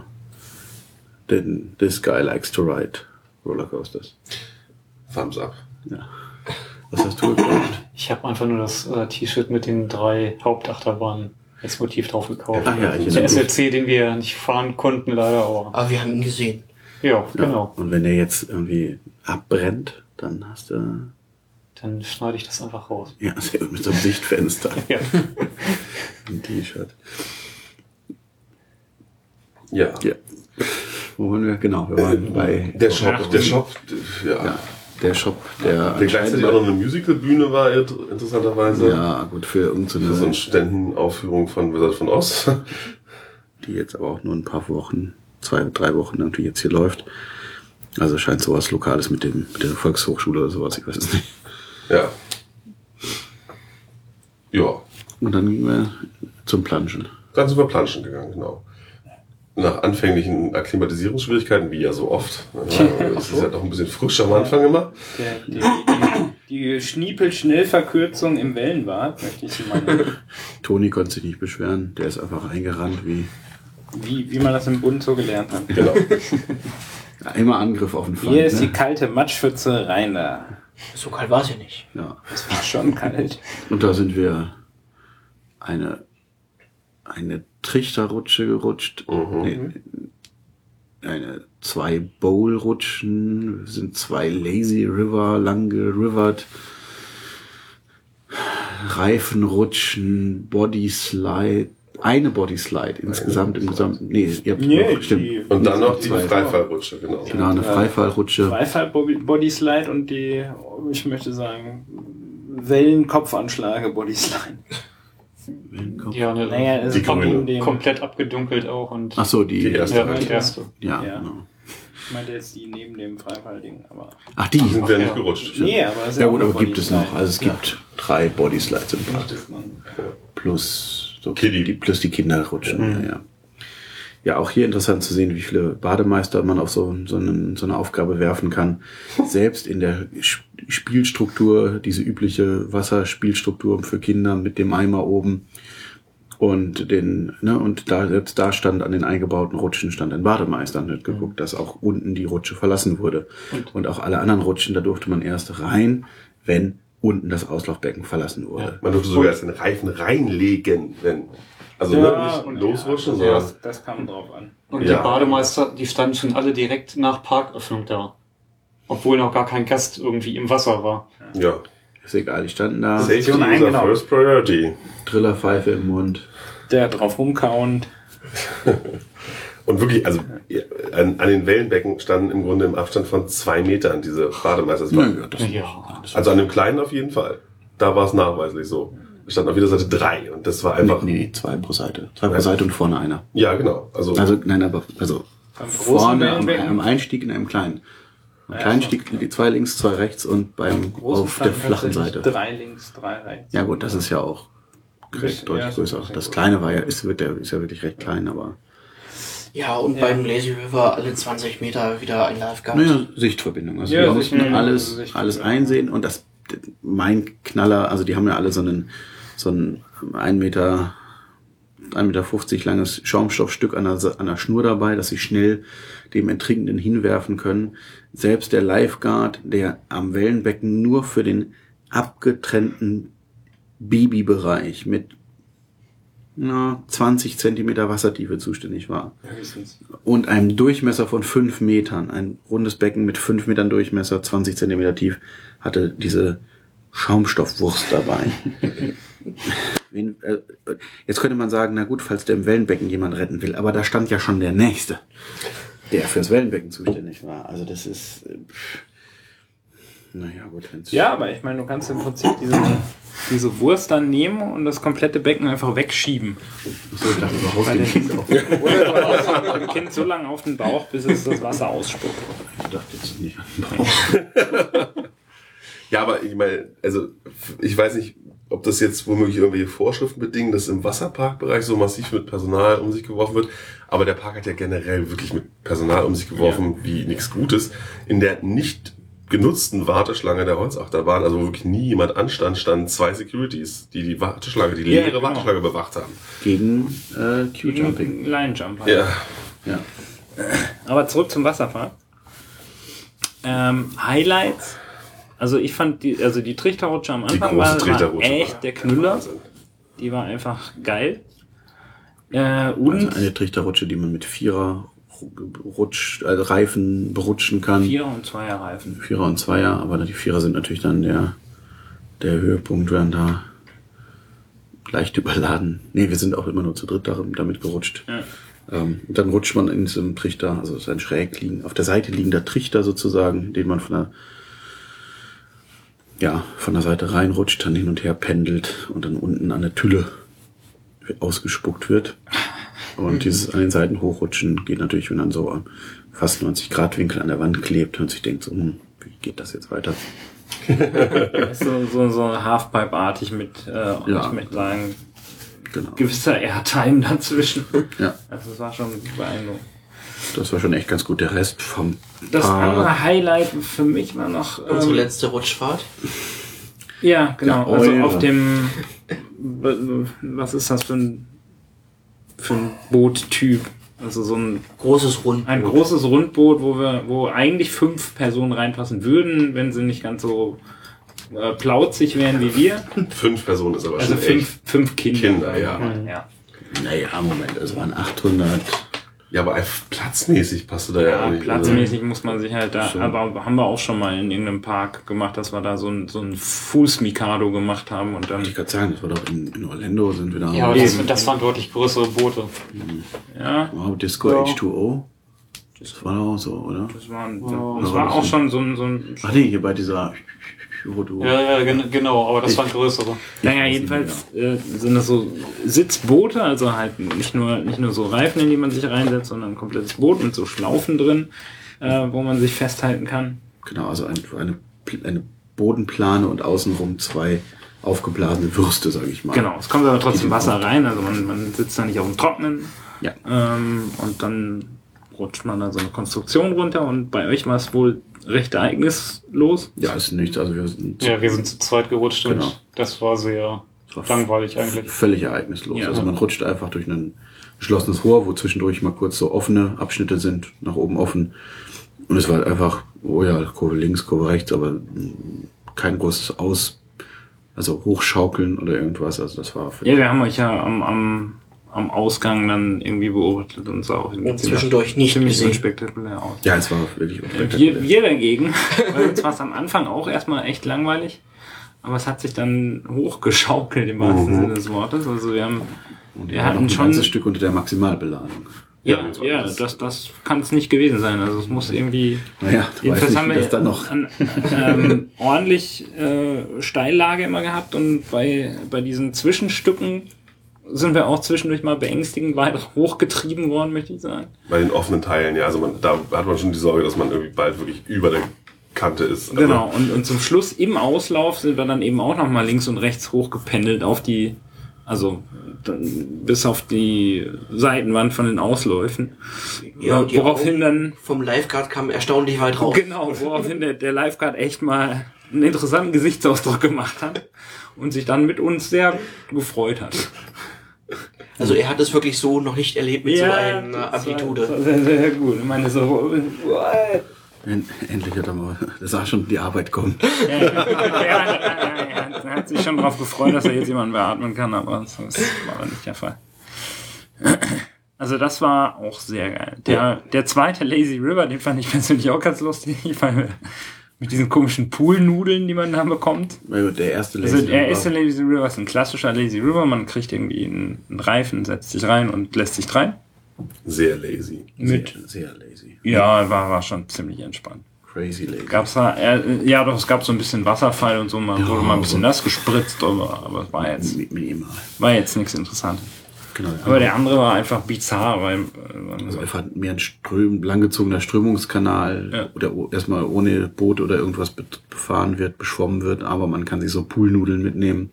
Denn this guy likes to ride Rollercoasters. Thumbs up. Ja. Was hast du gekauft? Ich habe einfach nur das äh, T-Shirt mit den drei Hauptachterbahnen als Motiv drauf gekauft. Ach ja, ich Der SLC, den wir nicht fahren konnten, leider, aber Aber wir haben ihn gesehen. ja, Ja. genau. Und wenn der jetzt irgendwie abbrennt, dann hast du Dann schneide ich das einfach raus. ja sehr gut, mit so einem Sichtfenster Ja. ein T-Shirt. Ja. Ja. Wo waren wir? Genau, wir waren bei Der Shop, der Shop, ja. ja, der Shop, der, Der gleichzeitig auch noch eine Musical-Bühne war, int- interessanterweise. ja gut für irgendeine, Für so eine Ständenaufführung von Wizard von Oz. die jetzt aber auch nur ein paar Wochen, zwei, drei Wochen irgendwie jetzt hier läuft. Also scheint sowas Lokales mit dem mit der Volkshochschule oder sowas, ich weiß es nicht. Ja. Ja. Und dann gingen wir zum Planschen. Dann sind wir planschen gegangen, genau. Nach anfänglichen Akklimatisierungsschwierigkeiten, wie ja so oft. Es ist ja doch ein bisschen frisch am Anfang immer. Der, die, die, die Schniepel-Schnellverkürzung im Wellenbad, möchte ich mal nennen. Toni konnte sich nicht beschweren, der ist einfach eingerannt wie wie, wie man das im Bund so gelernt hat. Genau. ja, immer Angriff auf den Feind. Hier ist die ne? kalte Matschpfütze rein da. So kalt war es ja nicht. ja. Es war schon kalt. Und da sind wir eine eine Trichterrutsche gerutscht, nee, eine zwei Bowl-Rutschen, sind zwei Lazy River lang gerivert, Reifenrutschen, Body Slide, eine Body Slide insgesamt im gesamten, nee, ihr habt Nee, noch, stimmt. die- Und dann noch die Zwei. Freifallrutsche, genau. Genau, eine Freifallrutsche. Freifall-Bodyslide und die, ich möchte sagen, Wellen-Kopfanschläge-Bodyslide. Ja, eine, Naja, es Die kommt dem, komplett abgedunkelt auch und Ach so, die, Die erste. ja, halt. die erste. ja, Ja. genau. ich meinte jetzt die neben dem Freifall-Ding, aber. Ach, die. Sind wir Ach, nicht ja. gerutscht. Nee, aber es Ja gut, aber gibt es noch. Bodyslide. Also es gibt drei Bodyslides im Park. Plus, so Kiddie. die, plus die Kinderrutschen. Ja, ja. ja, auch hier interessant zu sehen, wie viele Bademeister man auf so, so, einen, so eine Aufgabe werfen kann. Selbst in der Spielstruktur, diese übliche Wasserspielstruktur für Kinder mit dem Eimer oben. Und den, ne, und da, selbst da stand an den eingebauten Rutschen stand ein Bademeister und hat geguckt, dass auch unten die Rutsche verlassen wurde. Und, auch alle anderen Rutschen, da durfte man erst rein, wenn unten das Auslaufbecken verlassen wurde. Man durfte sogar erst den Reifen reinlegen, wenn. Also Ja, und nicht losrutschen, ja, sondern. das, das kam drauf an. Und Ja. die Bademeister, die standen schon alle direkt nach Parköffnung da. Obwohl noch gar kein Gast irgendwie im Wasser war. Ja. Ist egal, die standen da, Safety is first priority. Trillerpfeife im Mund. Der drauf rumkauend. Und wirklich, also an, an den Wellenbecken standen im Grunde im Abstand von zwei Metern diese Bademeister. Das war- Naja, das Ja. Also an dem kleinen auf jeden Fall. Da war es nachweislich so. Da stand auf jeder Seite drei und das war einfach. Nee, nee, zwei pro Seite. Zwei pro Seite und vorne einer. Ja, genau. Also, Also, nein, aber, also, vorne am, am Einstieg in einem kleinen. Am kleinen Stieg, die zwei links, zwei rechts und beim, Großen auf der flachen Seite. Drei links, drei rechts. Ja gut, das ist ja auch recht deutlich ja, größer. Das kleine war ja, ist, wird der, ist ja wirklich recht klein, aber Ja, und beim Lazy River alle 20 Meter wieder ein Lifeguard. Naja, Sichtverbindung. Also Ja, wir mussten alles, alles einsehen und das, mein Knaller, also die haben ja alle so einen, so ein 1 Meter, 1,50 Meter langes Schaumstoffstück an der, an der Schnur dabei, dass sie schnell dem Ertrinkenden hinwerfen können. Selbst der Lifeguard, der am Wellenbecken nur für den abgetrennten Babybereich mit na, 20 Zentimeter Wassertiefe zuständig war und einem Durchmesser von fünf Metern, ein rundes Becken mit fünf Metern Durchmesser, 20 Zentimeter tief, hatte diese Schaumstoffwurst dabei. Äh, jetzt könnte man sagen, na gut, falls der im Wellenbecken jemand retten will, aber da stand ja schon der Nächste, der fürs Wellenbecken zuständig war. Also das ist, äh, pff. Naja gut, Ja, aber ich meine, du kannst im Prinzip diese, diese Wurst dann nehmen und das komplette Becken einfach wegschieben. so, ich dachte, überhaupt Bei den. Oder dem Kind so lange auf den Bauch, bis es das Wasser ausspuckt. Ich dachte jetzt nicht an den Bauch. Ja, aber ich meine, also ich weiß nicht, ob das jetzt womöglich irgendwelche Vorschriften bedingen, dass im Wasserparkbereich so massiv mit Personal um sich geworfen wird. Aber der Park hat ja generell wirklich mit Personal um sich geworfen wie nichts Gutes. In der nicht genutzten Warteschlange der Holzachterbahn, also wo wirklich nie jemand anstand, standen zwei Securities, die die Warteschlange, die Ja, leere genau. Warteschlange bewacht haben. Gegen äh, Q-Jumping. Line Jump. Ja. Ja. Aber zurück zum Wasserpark. Ähm, Highlights. Also ich fand die, also die Trichterrutsche am Die Anfang große war, war echt der Knüller. Wahnsinn. Die war einfach geil. Äh, und Also eine Trichterrutsche, die man mit Vierer Rutsch, also Reifen berutschen kann. Vierer und Zweier Reifen. Vierer und Zweier, aber die Vierer sind natürlich dann der, der Höhepunkt, werden da leicht überladen. Nee, wir sind auch immer nur zu dritt da- damit gerutscht. Ja. Ähm, und dann rutscht man in so einem Trichter, also ist ein schräg liegen, auf der Seite liegender Trichter sozusagen, den man von der, ja, von der Seite reinrutscht, dann hin und her pendelt und dann unten an der Tülle ausgespuckt wird. Und dieses an den Seiten hochrutschen geht natürlich, wenn dann so fast 90 Grad Winkel an der Wand klebt und sich denkt so, hm, wie geht das jetzt weiter? So, so, so Halfpipe-artig mit, äh, Ja. möchte sagen, Genau. gewisser Airtime dazwischen. Ja, Also es war schon beeindruckend. das war schon echt ganz gut. Der Rest vom Das Park- andere Highlight für mich war noch. Unsere ähm, letzte Rutschfahrt. Ja, genau. Ja, also auf dem, was ist das für ein, für ein Boottyp? Also so ein, Großes Rund. ein großes Rundboot, wo wir, wo eigentlich fünf Personen reinpassen würden, wenn sie nicht ganz so äh, plauzig wären wie wir. Fünf Personen ist aber Also schon fünf, echt. fünf Kinder. Kinder, ja. ja. Naja, Moment, es waren 800. Ja, aber einfach platzmäßig passt du da ja, Ja, auch nicht. platzmäßig muss man sich halt da, So. aber haben wir auch schon mal in irgendeinem Park gemacht, dass wir da so ein, so ein Fußmikado gemacht haben und dann, Ich kann sagen, das war doch in, in Orlando, sind wir da. Ja, aber das, das waren deutlich größere Boote. ja, Wow, Disco Ja. H2O. Das war doch auch so, oder? das war, Ja. das war auch schon so ein, so ein Ach nee, hier bei dieser, du. Ja, ja, gen genau, aber das waren größere. Naja, jedenfalls äh, sind das so Sitzboote, also halt nicht nur, nicht nur so Reifen, in die man sich reinsetzt, sondern ein komplettes Boot mit so Schlaufen drin, äh, wo man sich festhalten kann. Genau, also ein, eine, eine Bodenplane und außenrum zwei aufgeblasene Würste, sage ich mal. Genau, es kommt aber trotzdem Wasser rein, also man, man sitzt da nicht auf dem Trocknen. Ja. Ähm, und dann rutscht man da so eine Konstruktion runter und bei euch war es wohl recht ereignislos. Ja, ist nichts, also wir sind Ja, wir sind zu zweit gerutscht Genau. und das war sehr Das war langweilig eigentlich. völlig ereignislos. Ja. Also man rutscht einfach durch ein geschlossenes Rohr, wo zwischendurch mal kurz so offene Abschnitte sind, nach oben offen. Und es war halt einfach, oh ja, Kurve links, Kurve rechts, aber kein großes Aus, also hochschaukeln oder irgendwas. Also das war Ja, wir haben euch ja am, am, am Ausgang dann irgendwie beobachtet und sah auch irgendwie Und zwischendurch nicht ziemlich gesehen. unspektakulär aus. ja, es war wirklich Wir, wir dagegen, weil uns war es am Anfang auch erstmal echt langweilig, aber es hat sich dann hochgeschaukelt im wahrsten Sinne des Wortes. Also wir haben, Und wir hatten hatten ein schon, ganzes Stück unter der Maximalbeladung. ja, das war ja, das. das, das kann es nicht gewesen sein. Also es muss irgendwie, Naja, du jedenfalls nicht, haben wir das dann noch. an, ähm, ordentlich äh, Steillage immer gehabt und bei, bei diesen Zwischenstücken sind wir auch zwischendurch mal beängstigend weit hochgetrieben worden, möchte ich sagen. Bei den offenen Teilen, ja. Also man, da hat man schon die Sorge, dass man irgendwie bald wirklich über der Kante ist. Also, Genau, und, und zum Schluss im Auslauf sind wir dann eben auch nochmal links und rechts hochgependelt auf die Also dann, bis auf die Seitenwand von den Ausläufen. Ja, die woraufhin dann Vom Lifeguard kam erstaunlich weit raus. Genau, woraufhin der, der Lifeguard echt mal einen interessanten Gesichtsausdruck gemacht hat und sich dann mit uns sehr gefreut hat. Also er hat es wirklich so noch nicht erlebt mit so einer das war- Amplitude. Das war sehr, sehr gut. Ich meine, so, what? En- Endlich hat er mal, da sah schon die Arbeit kommen. Ja, ja, ja, ja, ja, er hat sich schon darauf gefreut, dass er jetzt jemanden beatmen kann, aber das das war nicht der Fall. Also das war auch sehr geil. Der, der zweite Lazy River, den fand ich persönlich auch ganz lustig, weil mit diesen komischen Poolnudeln, die man da bekommt. Na gut, Der erste Also Lazy der River. erste Lazy River ist ein klassischer Lazy River. Man kriegt irgendwie einen, einen Reifen, setzt sich rein und lässt sich rein. Sehr lazy. Mit, Sehr, sehr lazy. ja, war, war schon ziemlich entspannt. Crazy lazy. Gab's da, äh, ja, doch, es gab so ein bisschen Wasserfall und so, man Ja, wurde mal ein bisschen nass gespritzt, aber, aber es war jetzt, Mi- Minimal. war jetzt nichts Interessantes. Genau. Aber der andere war einfach bizarr, weil, äh, Also einfach mehr ein Ström, langgezogener Strömungskanal, Ja. oder erstmal ohne Boot oder irgendwas be- befahren wird, beschwommen wird, aber man kann sich so Poolnudeln mitnehmen.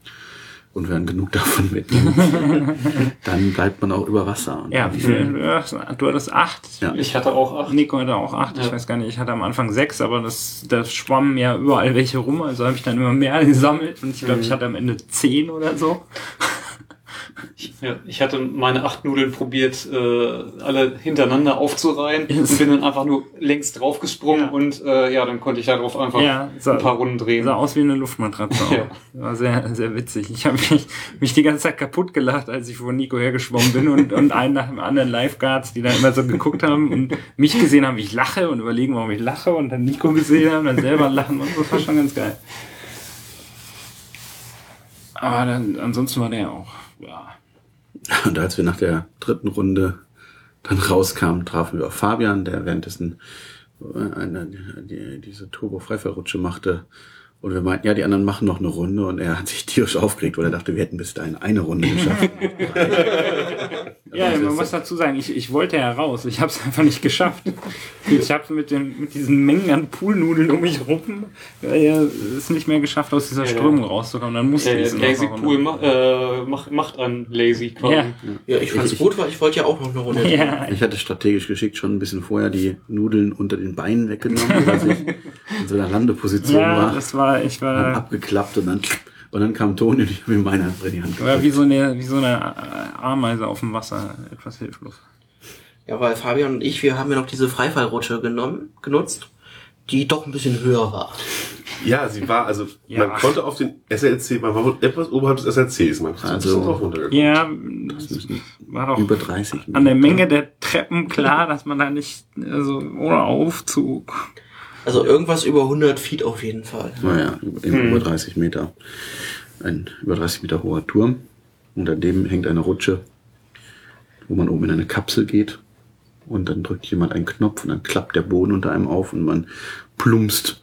Und wenn genug davon mitnimmt, dann bleibt man auch über Wasser. Und ja, wie viel, du hattest- acht. Ja. Ich hatte auch acht. Nico hatte auch acht, ich Ja. weiß gar nicht, ich hatte am Anfang sechs, aber das, das schwammen ja überall welche rum, also habe ich dann immer mehr gesammelt und ich glaube, ich hatte am Ende zehn oder so. Ich, ja, ich hatte meine acht Nudeln probiert, äh, alle hintereinander aufzureihen und bin dann einfach nur längs draufgesprungen Ja. und äh, ja, dann konnte ich darauf einfach Ja, so- ein paar Runden drehen. Sah aus wie eine Luftmatratze auch. Ja. War sehr, sehr witzig. Ich habe mich, mich die ganze Zeit kaputt gelacht, als ich vor Nico hergeschwommen bin und, und einen nach dem anderen Lifeguards, die dann immer so geguckt haben und mich gesehen haben, wie ich lache und überlegen, warum ich lache und dann Nico gesehen haben, dann selber lachen und so. das war schon ganz geil. Aber dann, ansonsten war der auch, ja. Und als wir nach der dritten Runde dann rauskamen, trafen wir auf Fabian, der währenddessen äh, eine, die, diese Turbo-Freifallrutsche machte. Und wir meinten, ja, die anderen machen noch eine Runde. Und er hat sich tierisch aufgeregt, weil er dachte, wir hätten bis dahin eine Runde geschafft. Ja, Also man muss dazu sagen, ich, ich wollte ja raus. Ich habe es einfach nicht geschafft. Ich habe mit, den- mit diesen Mengen an Poolnudeln um mich rum äh, es nicht mehr geschafft, aus dieser Ja, ja. Strömung rauszukommen. Dann musste Der ich Lazy. Pool ma äh, macht, macht einen lazy quasi. Ja. Ja, ich fand's gut, weil ich wollte ja auch noch eine Runde. Ja, Ich hatte strategisch geschickt schon ein bisschen vorher die Nudeln unter den Beinen weggenommen, dass ich in so einer Landeposition ja, war. das war, ich Dann war, abgeklappt und dann, und dann kam Toni und ich habe ihm meine Hand in die Hand war wie so eine, wie so eine äh, Ameise auf dem Wasser, etwas hilflos. Ja, weil Fabian und ich, wir haben ja noch diese Freifallrutsche genommen, genutzt, die doch ein bisschen höher war. Ja, sie war, also Ja. man konnte auf den SLC, man war wohl etwas oberhalb des SLCs, man ist ein Also- bisschen drauf runtergekommen. Ja, das war doch über 30 an der Menge der Treppen klar, dass man da nicht, also ohne Aufzug. Also irgendwas über 100 Feet auf jeden Fall. Naja, eben über 30 Meter. Ein über 30 Meter hoher Turm. Und an dem hängt eine Rutsche, wo man oben in eine Kapsel geht. Und dann drückt jemand einen Knopf und dann klappt der Boden unter einem auf und man plumpst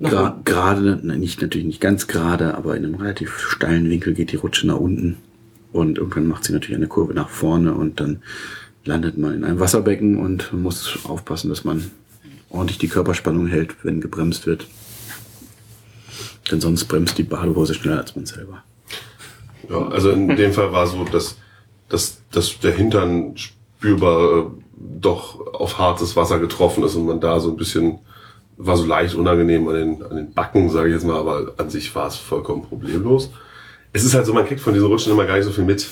gra gerade, nein, nicht natürlich nicht ganz gerade, aber in einem relativ steilen Winkel geht die Rutsche nach unten. Und irgendwann macht sie natürlich eine Kurve nach vorne und dann landet man in einem Wasserbecken und muss aufpassen, dass man ordentlich die Körperspannung hält, wenn gebremst wird. Denn sonst bremst die Badehose schneller als man selber. Ja, also in dem Fall war so, dass, dass, dass der Hintern spürbar äh, doch auf hartes Wasser getroffen ist und man da so ein bisschen, war so leicht unangenehm an den, an den Backen, sage ich jetzt mal, aber an sich war es vollkommen problemlos. Es ist halt so, man kriegt von diesen Rutschen immer gar nicht so viel mit.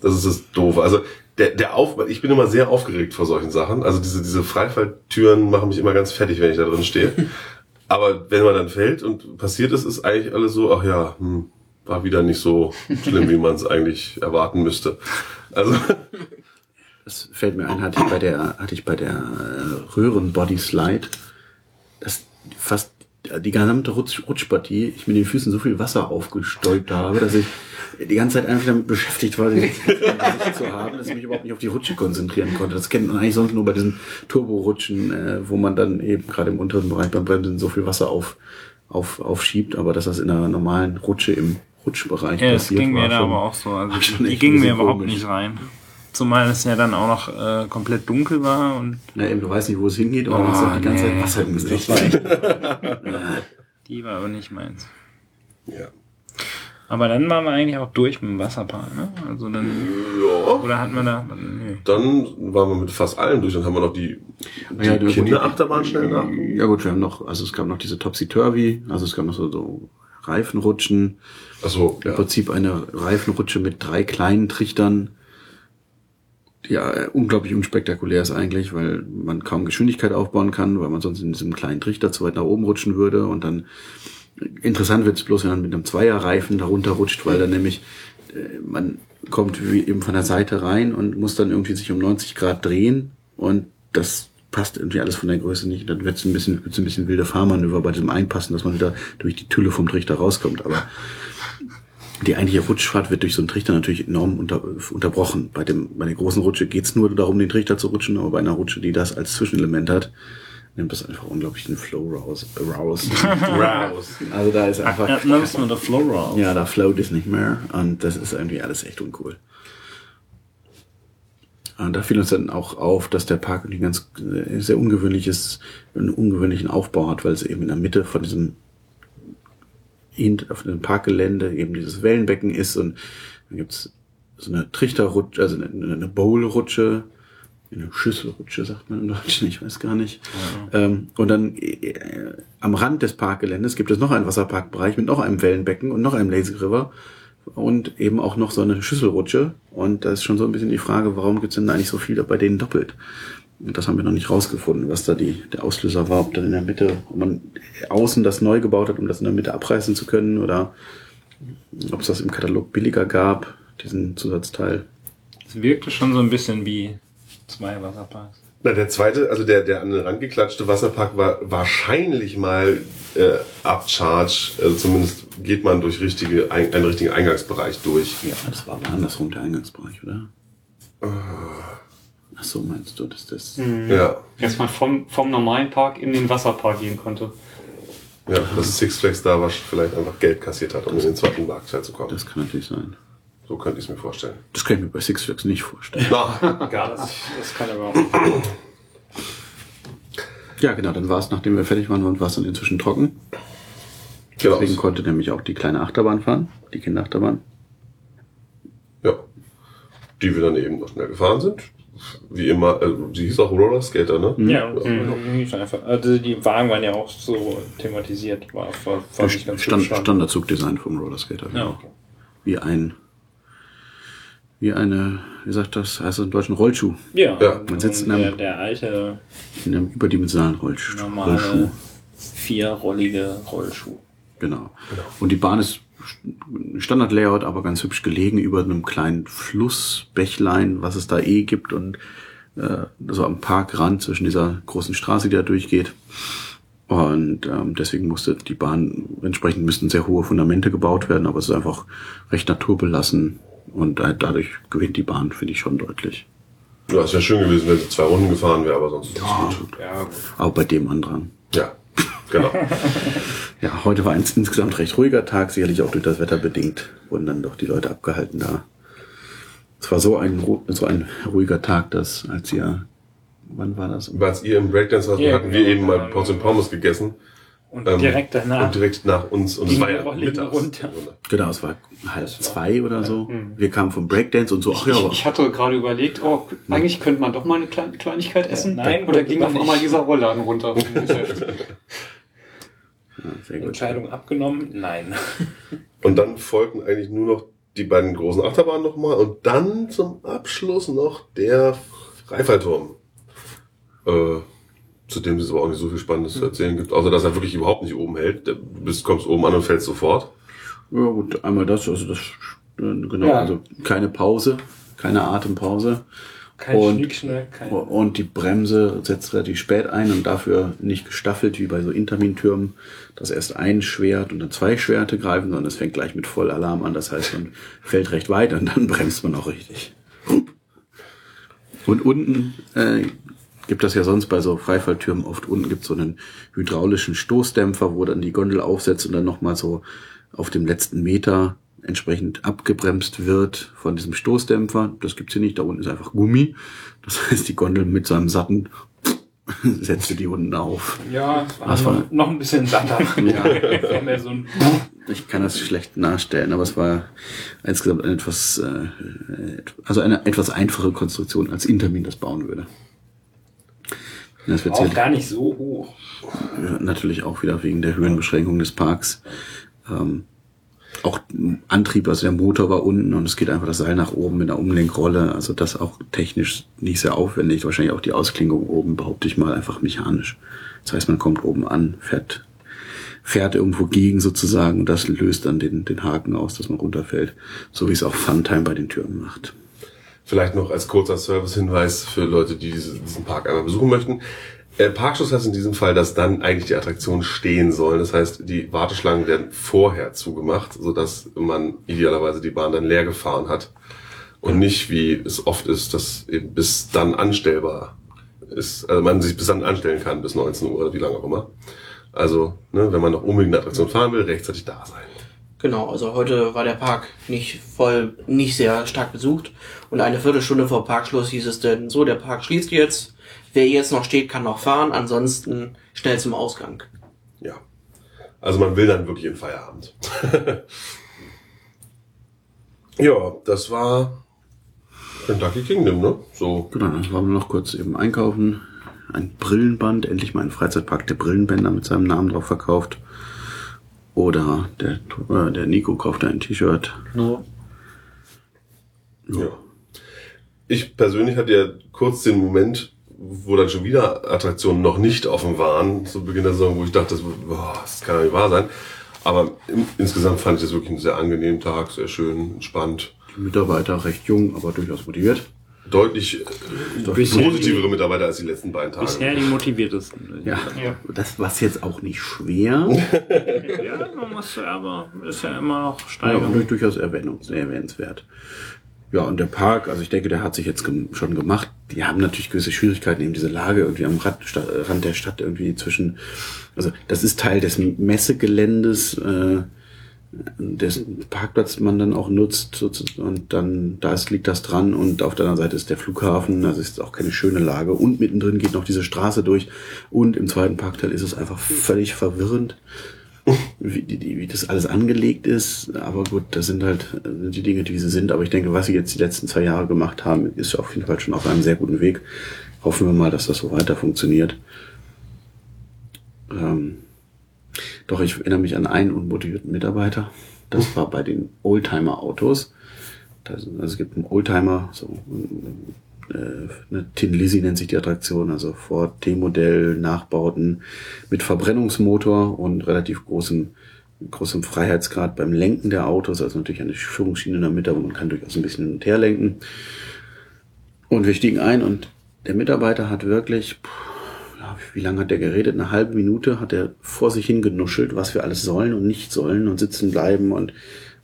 Das ist das Doofe. Also der, der Auf, ich bin immer sehr aufgeregt vor solchen Sachen. Also diese, diese Freifalltüren machen mich immer ganz fertig, wenn ich da drin stehe. Aber wenn man dann fällt und passiert ist, ist eigentlich alles so, ach ja, hm, war wieder nicht so schlimm, wie man es eigentlich erwarten müsste. Also Das fällt mir ein, hatte ich bei der, hatte ich bei der äh, Röhren-Body Slide, dass fast die gesamte Rutsch, Rutschpartie, ich mit den Füßen so viel Wasser aufgestäubt habe, dass ich die ganze Zeit einfach damit beschäftigt war, den Gesicht zu haben, dass ich mich überhaupt nicht auf die Rutsche konzentrieren konnte. Das kennt man eigentlich sonst nur bei diesen Turbo-Rutschen, äh, wo man dann eben gerade im unteren Bereich beim Bremsen so viel Wasser auf, auf, aufschiebt, aber dass das in einer normalen Rutsche im Rutschbereich Ja, das passiert ging mir war da aber auch so. Also die, die echt ging ein mir überhaupt komisch. nicht rein. Zumal es ja dann auch noch äh, komplett dunkel war und Ja, eben, du weißt nicht, wo es hingeht, aber Oh, du hast auch die ganze nee. Zeit Wasser im Gesicht. die war aber nicht meins. ja. Aber dann waren wir eigentlich auch durch mit dem Wasserpark, ne? Also dann, Ja. oder hatten wir da, nee. Dann waren wir mit fast allen durch. Dann haben wir noch die, die Ja, Kinderachterbahn schnell nach. Ja gut, wir haben noch, also es gab noch diese Topsy-Turvy, also es gab noch so, so Reifenrutschen. Achso, Im ja. Prinzip eine Reifenrutsche mit drei kleinen Trichtern. Ja äh, unglaublich unspektakulär ist eigentlich, weil man kaum Geschwindigkeit aufbauen kann, weil man sonst in diesem kleinen Trichter zu weit nach oben rutschen würde. Und dann interessant wird es bloß, wenn man mit einem Zweierreifen darunter rutscht, weil dann nämlich äh, man kommt wie eben von der Seite rein und muss dann irgendwie sich um 90 Grad drehen und das passt irgendwie alles von der Größe nicht. Dann wird es ein bisschen, wird's ein bisschen wilde Fahrmanöver bei diesem Einpassen, dass man wieder durch die Tülle vom Trichter rauskommt. Aber die eigentliche Rutschfahrt wird durch so einen Trichter natürlich enorm unter, unterbrochen. Bei, dem, bei der großen Rutsche geht's nur darum, den Trichter zu rutschen, aber bei einer Rutsche, die das als Zwischenelement hat, nimmt das einfach unglaublich den Flow raus. raus. Raus. also da ist einfach... Ja, dann müssen wir der Flow raus. Ja, da float es nicht mehr und das ist irgendwie alles echt uncool. Und da fiel uns dann auch auf, dass der Park irgendwie ganz äh, sehr ungewöhnliches, einen ungewöhnlichen Aufbau hat, weil es eben in der Mitte von diesem auf dem Parkgelände eben dieses Wellenbecken ist und dann gibt's so eine Trichterrutsche, also eine, eine Bowlrutsche, eine Schüsselrutsche sagt man im Deutschen, ich weiß gar nicht. Ähm, und dann äh, am Rand des Parkgeländes gibt es noch einen Wasserparkbereich mit noch einem Wellenbecken und noch einem Lazy River und eben auch noch so eine Schüsselrutsche. Und da ist schon so ein bisschen die Frage, warum gibt's denn eigentlich so viele bei denen doppelt? Und das haben wir noch nicht rausgefunden, was da die, der Auslöser war, ob dann in der Mitte, ob man außen das neu gebaut hat, um das in der Mitte abreißen zu können oder ob es das im Katalog billiger gab, diesen Zusatzteil. Es wirkte schon so ein bisschen wie zwei Wasserparks. Na, der zweite, also der, der an den Rand geklatschte Wasserpark war wahrscheinlich mal äh, Upcharge. Also zumindest geht man durch richtige, ein, einen richtigen Eingangsbereich durch. Ja, das war aber andersrum der Eingangsbereich, oder? Ach so, meinst du, dass das... Ja. Dass man vom, vom normalen Park in den Wasserpark gehen konnte. Ja, dass Six Flags da was vielleicht einfach Geld kassiert hat, um in den zweiten Marktteil zu kommen. Das kann natürlich sein. So könnte ich es mir vorstellen. Das kann ich mir bei Six Flags nicht vorstellen. Na, Gar das, das kann aber auch. Ja, genau, dann war es, nachdem wir fertig waren, war es dann inzwischen trocken. genau. Deswegen konnte nämlich auch die kleine Achterbahn fahren, die Kinderachterbahn. Ja. Die wir dann eben noch schnell gefahren sind. Wie immer, also, sie hieß auch Roller Skater, ne? Ja, mhm. einfach. Also die Wagen waren ja auch so thematisiert, war, war, war nicht ganz Stand. Standardzugdesign vom Rollerskater. Ja, genau. okay. Wie ein, wie eine, wie sagt das, heißt das im deutschen Rollschuh. Ja, Ja, man sitzt in einem- der, der alte, In einem überdimensionalen Rollschuh. normale, Rollschuh. vierrollige Rollschuh. Genau. Und die Bahn ist Standard-Layout, aber ganz hübsch gelegen über einem kleinen Fluss, Bächlein, was es da eh gibt und äh, so am Parkrand zwischen dieser großen Straße, die da durchgeht. Und ähm, deswegen musste die Bahn, entsprechend müssten sehr hohe Fundamente gebaut werden, aber es ist einfach recht naturbelassen und da, dadurch gewinnt die Bahn, finde ich schon deutlich. Ja, es wäre schön gewesen, wenn sie zwei Runden gefahren wäre, aber sonst ist es gut. Ja, Auch bei dem Andrang. Ja, genau. Ja, heute war ein insgesamt recht ruhiger Tag, sicherlich auch durch das Wetter bedingt, wurden dann doch die Leute abgehalten da. Es war so ein, so ein ruhiger Tag, dass als ihr, wann war das? Als ihr im Breakdance wart, Ja, hatten wir genau. eben mal Pots und Pommes gegessen. Und Ähm, direkt danach. Und direkt nach uns. Und es war ja mittags. runter. Genau, es war halb zwei oder so. Wir kamen vom Breakdance und so, ach ja, Ich, ich hatte gerade überlegt, oh, eigentlich könnte man doch mal eine Klein Kleinigkeit essen. Nein, Oder ging auf einmal dieser Rollladen runter. ja, sehr gut. Entscheidung abgenommen? Nein. Und dann folgten eigentlich nur noch die beiden großen Achterbahnen nochmal und dann zum Abschluss noch der Freifallturm. Äh, zu dem es aber auch nicht so viel Spannendes zu erzählen gibt, außer dass er wirklich überhaupt nicht oben hält. Du bist, kommst oben an und fällst sofort. Ja gut, einmal das, also das, äh, genau, Ja. also keine Pause, keine Atempause. Kein Und- kein... Und die Bremse setzt relativ spät ein und dafür nicht gestaffelt wie bei so Intermin-Türmen, dass erst ein Schwert und dann zwei Schwerte greifen, sondern es fängt gleich mit Vollalarm an. Das heißt, man fällt recht weit und dann bremst man auch richtig. Und unten äh, gibt das ja sonst bei so Freifalltürmen oft unten gibt so einen hydraulischen Stoßdämpfer, wo dann die Gondel aufsetzt und dann nochmal so auf dem letzten Meter entsprechend abgebremst wird von diesem Stoßdämpfer. Das gibt's hier nicht, da unten ist einfach Gummi. Das heißt, die Gondel mit so einem satten setzte die unten auf. Ja, es war, Was noch, war- noch ein bisschen satter. ja. So ein Ich kann das schlecht nachstellen, aber es war insgesamt eine etwas, äh, also eine etwas einfache Konstruktion, als Intermin das bauen würde. Das wird Auch gar nicht so hoch. natürlich auch wieder wegen der Höhenbeschränkung des Parks. Ähm, auch Antrieb, also der Motor war unten und es geht einfach das Seil nach oben mit einer Umlenkrolle. Also das auch technisch nicht sehr aufwendig. Wahrscheinlich auch die Ausklingung oben, behaupte ich mal, einfach mechanisch. Das heißt, man kommt oben an, fährt, fährt irgendwo gegen sozusagen und das löst dann den, den Haken aus, dass man runterfällt. So wie es auch Funtime bei den Türmen macht. Vielleicht noch als kurzer Servicehinweis für Leute, die diese- diesen Park einmal besuchen möchten. Äh, Parkschluss heißt in diesem Fall, dass dann eigentlich die Attraktionen stehen sollen. Das heißt, die Warteschlangen werden vorher zugemacht, sodass man idealerweise die Bahn dann leer gefahren hat. Und nicht, wie es oft ist, dass eben bis dann anstellbar ist, also man sich bis dann anstellen kann, bis 19 Uhr oder wie lange auch immer. Also, ne, wenn man noch unbedingt eine Attraktion fahren will, rechtzeitig da sein. Genau, also heute war der Park nicht voll, nicht sehr stark besucht. Und eine Viertelstunde vor Parkschluss hieß es denn, so, der Park schließt jetzt. Wer jetzt noch steht, kann noch fahren. Ansonsten schnell zum Ausgang. Ja. Also man will dann wirklich in Feierabend. ja, das war Kentucky Kingdom, ne? So. Genau, dann waren wir noch kurz eben einkaufen. Ein Brillenband, endlich mal ein Freizeitpark der Brillenbänder mit seinem Namen drauf verkauft. Oder der, äh, der Nico kaufte ein T-Shirt. Nur Ja. Ich persönlich hatte ja kurz den Moment, wo dann schon wieder Attraktionen noch nicht offen waren, zu Beginn der Saison, wo ich dachte, boah, das kann ja nicht wahr sein. Aber im, insgesamt fand ich das wirklich einen sehr angenehmen Tag, sehr schön, entspannt. Die Mitarbeiter recht jung, aber durchaus motiviert. Deutlich äh, Bisher positivere Mitarbeiter als die letzten beiden Tage. Bisher die motiviertesten. Ja, Ja. das war jetzt auch nicht schwer. Ja, man muss ja, aber ist ja immer noch Ja, steigern. und durchaus erwähnenswert. Ja, und der Park, also ich denke, der hat sich jetzt gem schon gemacht. Die haben natürlich gewisse Schwierigkeiten, eben diese Lage irgendwie am Rand, Rand der Stadt irgendwie zwischen, also das ist Teil des Messegeländes, äh, dessen Parkplatz man dann auch nutzt und dann da ist, liegt das dran. Und auf der anderen Seite ist der Flughafen, also ist auch keine schöne Lage. Und mittendrin geht noch diese Straße durch. Und im zweiten Parkteil ist es einfach völlig verwirrend wie, die, wie das alles angelegt ist. Aber gut, das sind halt die Dinge, die sie sind. Aber ich denke, was sie jetzt die letzten zwei Jahre gemacht haben, ist auf jeden Fall schon auf einem sehr guten Weg. Hoffen wir mal, dass das so weiter funktioniert. Ähm, doch ich erinnere mich an einen unmotivierten Mitarbeiter. Das war bei den Oldtimer-Autos. Also es gibt einen Oldtimer, so eine Tin Lizzy nennt sich die Attraktion, also Ford T-Modell, Nachbauten mit Verbrennungsmotor und relativ großem, großem Freiheitsgrad beim Lenken der Autos, also natürlich eine Führungsschiene in der Mitte, wo man kann durchaus ein bisschen hin und her lenken. Und wir stiegen ein und der Mitarbeiter hat wirklich, wie lange hat der geredet? Eine halbe Minute hat er vor sich hingenuschelt, was wir alles sollen und nicht sollen und sitzen bleiben und,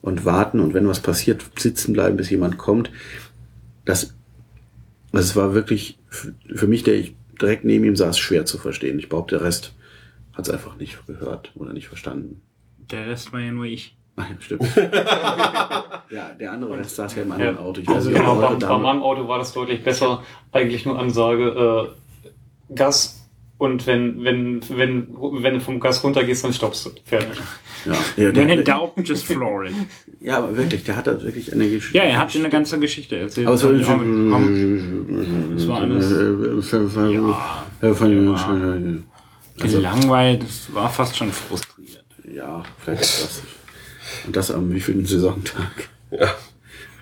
und warten und wenn was passiert, sitzen bleiben, bis jemand kommt. Das, das war wirklich für mich, der ich direkt neben ihm saß, schwer zu verstehen. Ich behaupte, der Rest hat es einfach nicht gehört oder nicht verstanden. Der Rest war ja nur ich. Ah, ja, stimmt. ja, der andere Rest saß ja im anderen Ja. Auto. Ich Also genau, bei, bei meinem Auto war das deutlich besser. Eigentlich nur Ansage, äh, Gas und wenn, wenn, wenn, wenn du vom Gas runtergehst, dann stoppst du. Fertig. Ja, ja, der, in doubt, just floor it. ja, aber wirklich, der hat da wirklich eine Geschichte. Ja, er hat dir eine ganze Geschichte erzählt. Aber es war, Ja, komm, das war alles- gelangweilt, das war fast schon frustriert. Ja, vielleicht ist das. Und das am wievielten Saisontag? Ja.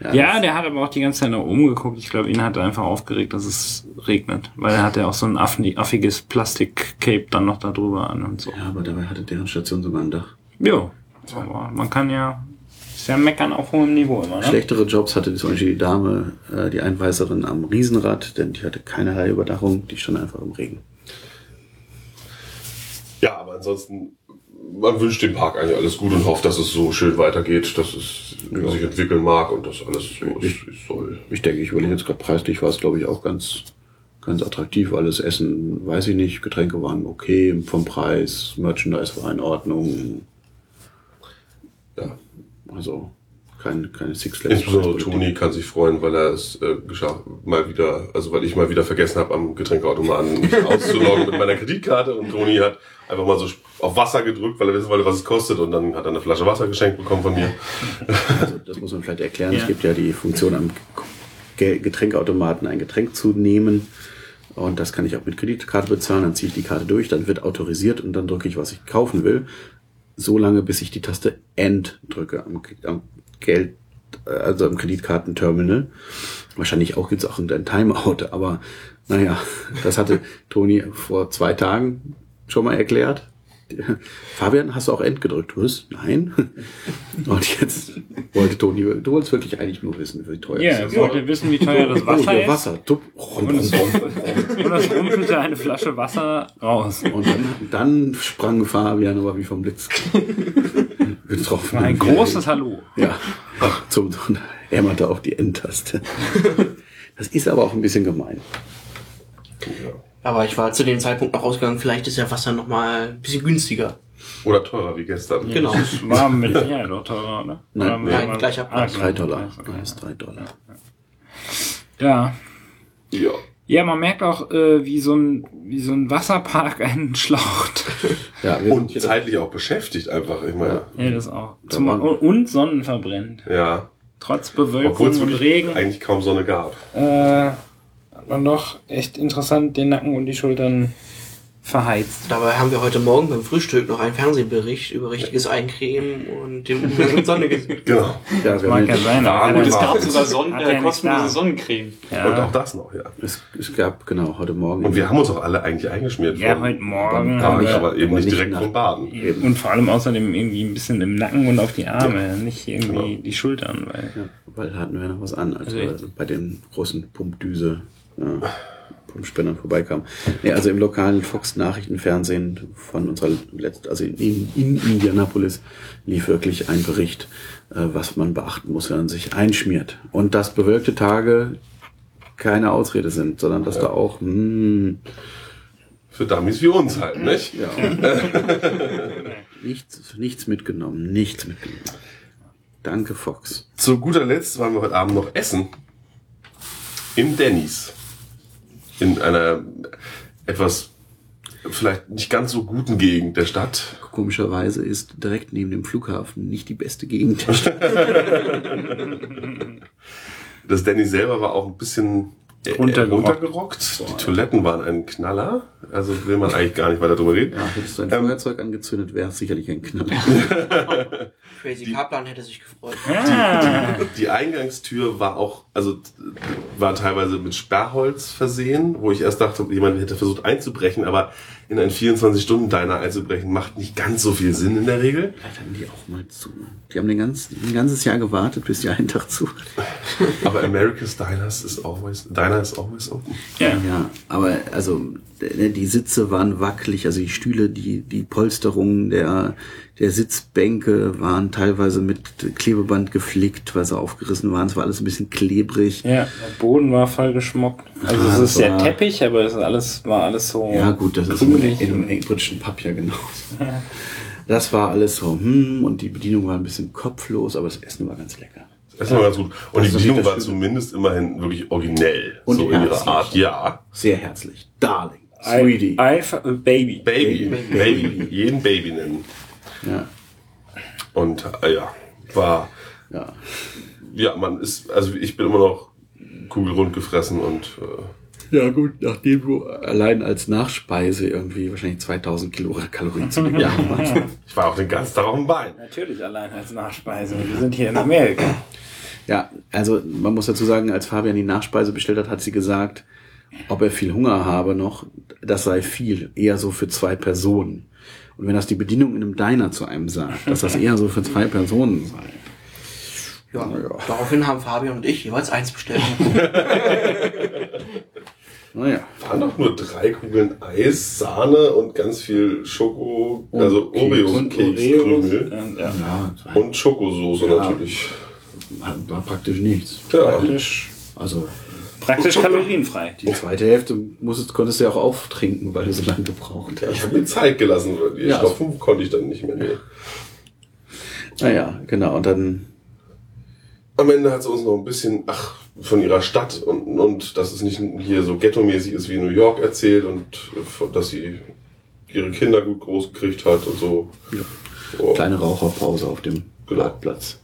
Ja, der hat aber auch die ganze Zeit nach oben geguckt. Ich glaube, ihn hat einfach aufgeregt, dass es regnet. Weil er hatte auch so ein affiges Plastik-Cape dann noch da drüber an und so. Ja, aber dabei hatte deren Station sogar ein Dach. Jo. Aber man kann ja, ist ja meckern auf hohem Niveau immer, ne? Schlechtere Jobs hatte zum Beispiel die Dame, äh, die Einweiserin am Riesenrad, denn die hatte keinerlei Überdachung, die stand einfach im Regen. Ja, aber ansonsten, man wünscht dem Park eigentlich alles gut und hofft, dass es so schön weitergeht, dass es sich entwickeln mag und dass alles so ist, wie es soll. Ich denke, ich überlege jetzt gerade preislich war es, glaube ich, auch ganz, ganz attraktiv. Alles Essen, weiß ich nicht, Getränke waren okay vom Preis, Merchandise war in Ordnung. Ja. Also Kein, keine Six Flags. Insbesondere Toni kann sich freuen, weil er es äh, geschafft mal wieder, also weil ich mal wieder vergessen habe, am Getränkeautomaten mich auszuloggen mit meiner Kreditkarte und Toni hat einfach mal so auf Wasser gedrückt, weil er wissen wollte, was es kostet und dann hat er eine Flasche Wasser geschenkt bekommen von mir. Also, das muss man vielleicht erklären. Ja. Es gibt ja die Funktion am Ge- Getränkeautomaten ein Getränk zu nehmen. Und das kann ich auch mit Kreditkarte bezahlen. Dann ziehe ich die Karte durch, dann wird autorisiert und dann drücke ich, was ich kaufen will. So lange, bis ich die Taste End drücke am, am Geld, also am Kreditkartenterminal. Wahrscheinlich auch gibt's auch irgendein Timeout, aber naja, das hatte Toni vor zwei Tagen schon mal erklärt. Fabian, hast du auch End gedrückt? Was? Nein. Und jetzt wollte Toni, du wolltest wirklich eigentlich nur wissen, wie teuer Ja, es er ist. wollte wissen, wie teuer das oh, Wasser hier ist. Wasser. Tup, rum, Und es, rum, und es rumpelte eine Flasche Wasser raus. Und dann, dann sprang Fabian aber wie vom Blitz. Getroffen. Ein großes Hallo. Ja, zum, und hämmerte auf die Endtaste. Das ist aber auch ein bisschen gemein. Aber ich war zu dem Zeitpunkt noch ausgegangen, vielleicht ist ja Wasser noch mal ein bisschen günstiger. Oder teurer wie gestern. Genau. Das war mit Sicherheit auch teurer, oder? Nein, nein, war- gleicher Preis. Ah, Drei gleicher Dollar. Preis, okay. Ja, ist drei Dollar. Ja. Ja. Ja, man merkt auch, äh, wie so ein, wie so ein Wasserpark einen schlaucht. Ja, Und zeitlich auch beschäftigt einfach, ich meine. Ja, das auch. Zum, und Sonnen verbrennt. Ja. Trotz Bewölkung und Regen. eigentlich kaum Sonne gab. Äh, hat man doch echt interessant den Nacken und die Schultern verheizt. Dabei haben wir heute Morgen beim Frühstück noch einen Fernsehbericht über richtiges Eincremen und den Umgang mit Sonne gesehen. Genau. Ja, wir Mag haben ja sein, hat es gab sogar Sonnen, äh, kostenlose. Sonnencreme. Und ja. auch das noch, ja. es, es gab, genau, heute Morgen. Und wir haben uns auch alle eigentlich eingeschmiert. Ja, heute Morgen haben wir- aber eben nicht direkt nach- vom Baden. Und vor allem außerdem irgendwie ein bisschen im Nacken und auf die Arme, nicht irgendwie Genau. die Schultern, weil Ja, weil da hatten wir noch was an, als Also ich- bei den großen Pumpdüse ja, Pumpspendern vorbeikamen. Nee, also im lokalen Fox-Nachrichtenfernsehen von unserer letzten, also in, in Indianapolis lief wirklich ein Bericht, äh, was man beachten muss, wenn man sich einschmiert. Und dass bewölkte Tage keine Ausrede sind, sondern dass da auch, hm, Für Dummies wie uns halt, nicht? ja, nichts, nichts mitgenommen, nichts mitgenommen. Danke, Fox. Zu guter Letzt waren wir heute Abend noch essen. Im Denny's. In einer etwas vielleicht nicht ganz so guten Gegend der Stadt. Komischerweise ist direkt neben dem Flughafen nicht die beste Gegend. Das Denny's selber war auch ein bisschen äh, Runtergerockt. runtergerockt. Die Toiletten waren ein Knaller. Also will man eigentlich gar nicht weiter drüber reden. Ja, hättest du ein Ähm, Feuerzeug angezündet, wäre es sicherlich ein Knall. Crazy Kaplan hätte sich gefreut. Ah, Die Eingangstür war auch, also war teilweise mit Sperrholz versehen, wo ich erst dachte, jemand hätte versucht einzubrechen, aber in einen 24-Stunden-Diner einzubrechen macht nicht ganz so viel Sinn in der Regel. Vielleicht haben die auch mal zu. Die haben den ganz, ein ganzes Jahr gewartet, bis die einen Tag zu. Aber America's Diners is always, Diner is always open. ja. Ja, aber also äh, die Sitze waren wackelig, also die Stühle, die die Polsterungen der der Sitzbänke waren teilweise mit Klebeband geflickt, weil sie aufgerissen waren. Es war alles ein bisschen klebrig. Ja, der Boden war voll geschmockt. Also Ah, es das ist der war- Teppich, aber es ist alles, war alles so. Ja, gut, das ist in, krümelig. in, in britischen Pub ja genau. Das war alles so, hm, und die Bedienung war ein bisschen kopflos, aber das Essen war ganz lecker. Das war ganz gut. Und Das die ist Bedienung war zumindest immerhin wirklich originell. Und so in ihrer. Art. Ja. Sehr herzlich. Darling. I, Sweetie. I, Baby. Baby. Baby. Baby. Jeden Baby nennen. Ja, Und äh, ja, war, ja. Ja, man ist, also ich bin immer noch kugelrund gefressen und äh, Ja gut, nachdem du allein als Nachspeise irgendwie wahrscheinlich 2000 Kilokalorien zu dir hast. ich war auch den ganzen Tag auf dem Bein. Natürlich allein als Nachspeise. Wir sind hier in Amerika. Ja, also man muss dazu sagen, als Fabian die Nachspeise bestellt hat, hat sie gesagt, ob er viel Hunger habe noch, das sei viel, eher so für zwei Personen. Und wenn das die Bedienung in einem Diner zu einem sagt, dass das eher so für zwei Personen sei. Ja, Ja. daraufhin haben Fabian und ich jeweils eins bestellt. Naja. Waren doch nur drei Kugeln Eis, Sahne und ganz viel Schoko, also. Und Oreo-Kekskrümel Und, ja. Und Schokosoße Ja. natürlich. war praktisch nichts. Ja, Praktisch, Also praktisch kalorienfrei. die zweite Hälfte musstest, konntest du ja auch auftrinken, weil du so lange gebraucht ich hast. habe mir Zeit gelassen. weil Die Ja. Stopfen konnte ich dann nicht mehr nehmen. Naja, genau. Und dann am Ende hat sie uns noch ein bisschen, ach, von ihrer Stadt und, und dass es nicht hier so ghetto-mäßig ist wie New York erzählt und äh, dass sie ihre Kinder gut groß gekriegt hat und so. Ja. Oh. Kleine Raucherpause auf dem Genau. Parkplatz.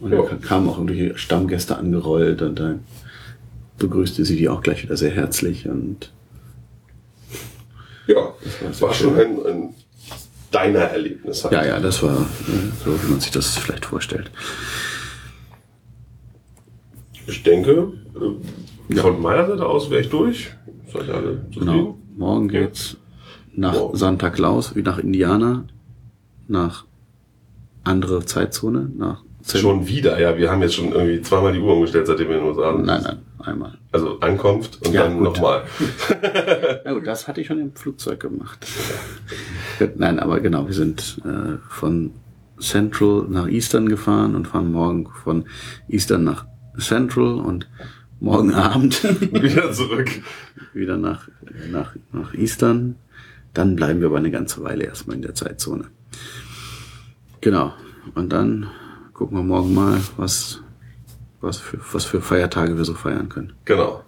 Und Ja. dann kamen auch irgendwelche Stammgäste angerollt und dann begrüßte sie die auch gleich wieder sehr herzlich und Ja, war sehr war schon ein, ein deiner Erlebnis halt. ja, ja, das war so, wie man sich das vielleicht vorstellt. Ich denke, äh, von meiner Seite aus wäre ich durch. Seid ihr alle zufrieden? Genau. Morgen geht's nach Morgen. Santa Claus, wie nach Indiana, nach andere Zeitzone, nach Zent- Schon wieder, ja. Wir haben jetzt schon irgendwie zweimal die Uhr umgestellt, seitdem wir in den USA sind. Nein, nein, einmal. Also Ankunft und Ja, dann gut. nochmal. Ja gut, das hatte ich schon im Flugzeug gemacht. Nein, aber genau, wir sind äh, von Central nach Eastern gefahren und fahren morgen von Eastern nach Central und morgen Abend wieder zurück. wieder nach, nach, nach Eastern. Dann bleiben wir aber eine ganze Weile erstmal in der Zeitzone. Genau. Und dann gucken wir morgen mal, was, was, für, was für Feiertage wir so feiern können. Genau.